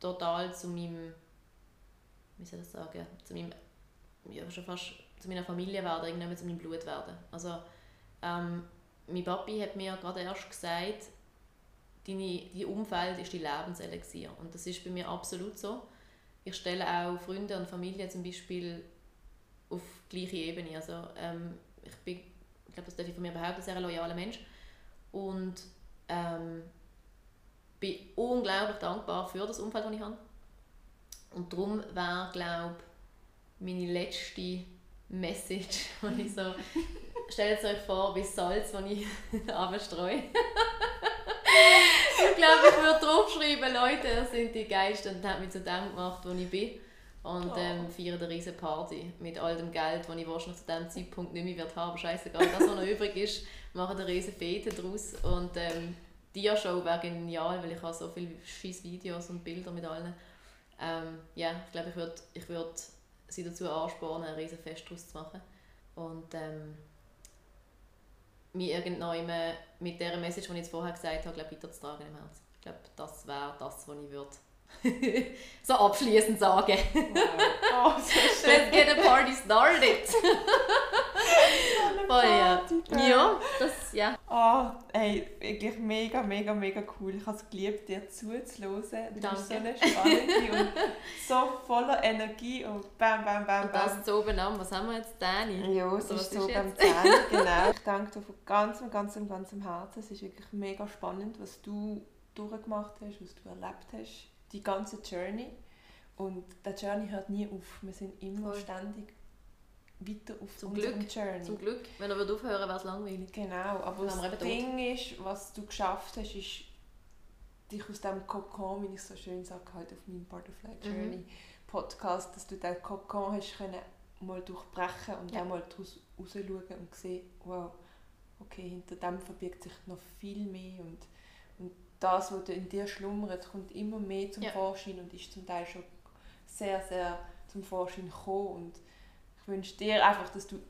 total zu meinem, wie soll ich sagen, zu meinem, ja schon fast zu meiner Familie werden, irgendwann zu meinem Blut werden. Also ähm, mein Papi hat mir gerade erst gesagt, deine, dein Umfeld ist die Lebenselixier und das ist bei mir absolut so. Ich stelle auch Freunde und Familie zum Beispiel auf gleiche Ebene. Also ähm, ich bin, ich glaube, das darf ich von mir behaupten, ein sehr loyaler Mensch und ähm, bin unglaublich dankbar für das Umfeld, das ich habe. Und darum wäre, glaube meine letzte Message, die ich so... Stellt euch vor, wie Salz, das ich abstreue. ich glaube, ich würde draufschreiben, Leute, ihr seid die Geisten und habt mich zu dem gemacht, wo ich bin. Und ähm, feiern eine riesige Party mit all dem Geld, das ich wahrscheinlich zu diesem Zeitpunkt nicht mehr wird haben. Scheißegal, das, was noch übrig ist, machen eine riesige Fete daraus. Und ähm, die Show wäre genial, weil ich habe so viele scheiß Videos und Bilder mit allen. Ähm, ja, ich glaube, ich würde ich würd sie dazu anspornen, ein riesen Fest daraus zu machen. Und ähm, mich irgendwann mit der Message, die ich jetzt vorher gesagt habe, glaube weiterzutragen im Herzen. Ich glaube, das wäre das, was ich würde so abschließend sagen. Wow. Oh, so Let's get a party started. Voll, ja. Ja, das, ja. Oh, ey, wirklich mega, mega, mega cool. Ich habe es geliebt, dir zuzuhören. Du Danke. bist so eine spannende und so voller Energie und bam, bam, bam, und das so benannt. Was haben wir jetzt, Dani? Ja, es ist so beim Dani, genau. Ich danke dir von ganzem, ganzem, ganzem Herzen. Es ist wirklich mega spannend, was du durchgemacht hast, was du erlebt hast. Die ganze Journey. Und der Journey hört nie auf. Wir sind immer Voll. ständig weiter auf zum Glück, Journey. Zum Glück, wenn er aufhören wäre es langweilig. Genau, aber das, Ding tot. ist, was du geschafft hast, ist, dich aus diesem Kokon, wie ich so schön sage, halt auf meinem Butterfly mhm. Journey mhm. Podcast, dass du diesen Kokon hast können mal durchbrechen und ja. mal daraus rausschauen und sehen, wow, okay, hinter dem verbirgt sich noch viel mehr und, und das, was in dir schlummert, kommt immer mehr zum ja. Vorschein und ist zum Teil schon sehr, sehr zum Vorschein gekommen und wünsche dir einfach, dass du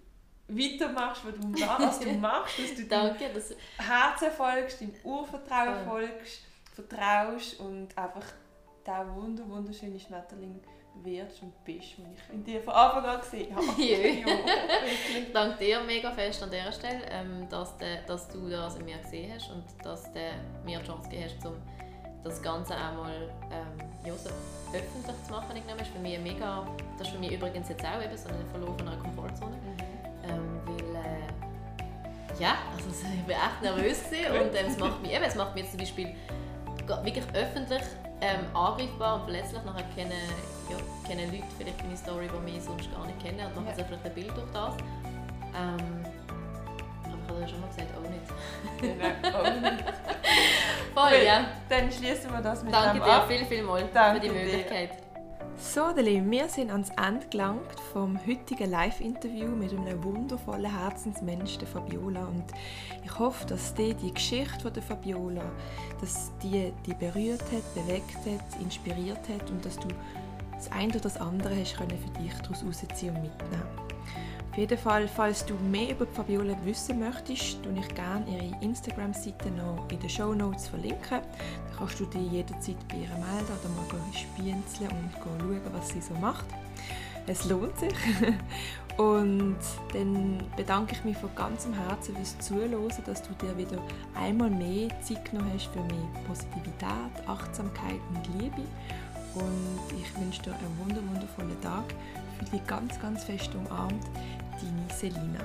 weitermachst, was du, was du machst, dass du Danke, das Herzen folgst, deinem Urvertrauen folgst, vertraust und einfach der wunder wunderschöne Schmetterling wirst und bist, wie ich in dir von Anfang an gesehen habe. ja, Danke dir mega fest an dieser Stelle, ähm, dass, de, dass du das in mir gesehen hast und dass du mir die Chance gegeben hast, um das Ganze auch mal ähm, ja, so öffentlich zu machen. Ist für mich mega, das ist für mich übrigens jetzt auch eben so eine verlorene Komfortzone. Mhm. Ähm, weil, äh, ja, also ich war echt nervös und ähm, es, macht mich, eben, es macht mich jetzt zum Beispiel wirklich öffentlich ähm, angreifbar und verletzlich. Nachher kennen, ja, kennen Leute vielleicht meine Story, die mich sonst gar nicht kennen und machen ja. sich vielleicht ein Bild durch das. Ähm, aber ich habe ja schon mal gesagt, auch nicht. Genau, auch nicht. Voll, ja. Dann schließen wir das mit Danke dir ab. viel, viel mal Danke für die Möglichkeit. Dir. So, Deli, wir sind ans Ende gelangt vom heutigen Live-Interview mit einem wundervollen Herzensmensch, der Fabiola. Und ich hoffe, dass dir die Geschichte von der Fabiola, dass die die berührt hat, bewegt hat, inspiriert hat und dass du das eine oder das andere hast können für dich daraus herausziehen und mitnehmen. Auf jeden Fall, falls du mehr über Fabiola wissen möchtest, tue ich gerne ihre Instagram-Seite noch in den Show Notes verlinken. Dann kannst du dich jederzeit bei ihr melden oder mal spienzeln und schauen, was sie so macht. Es lohnt sich. Und dann bedanke ich mich von ganzem Herzen fürs Zuhören, dass du dir wieder einmal mehr Zeit genommen hast für mehr Positivität, Achtsamkeit und Liebe. Und ich wünsche dir einen wundervollen Tag fühle dich ganz, ganz fest umarmt. Deine Selina.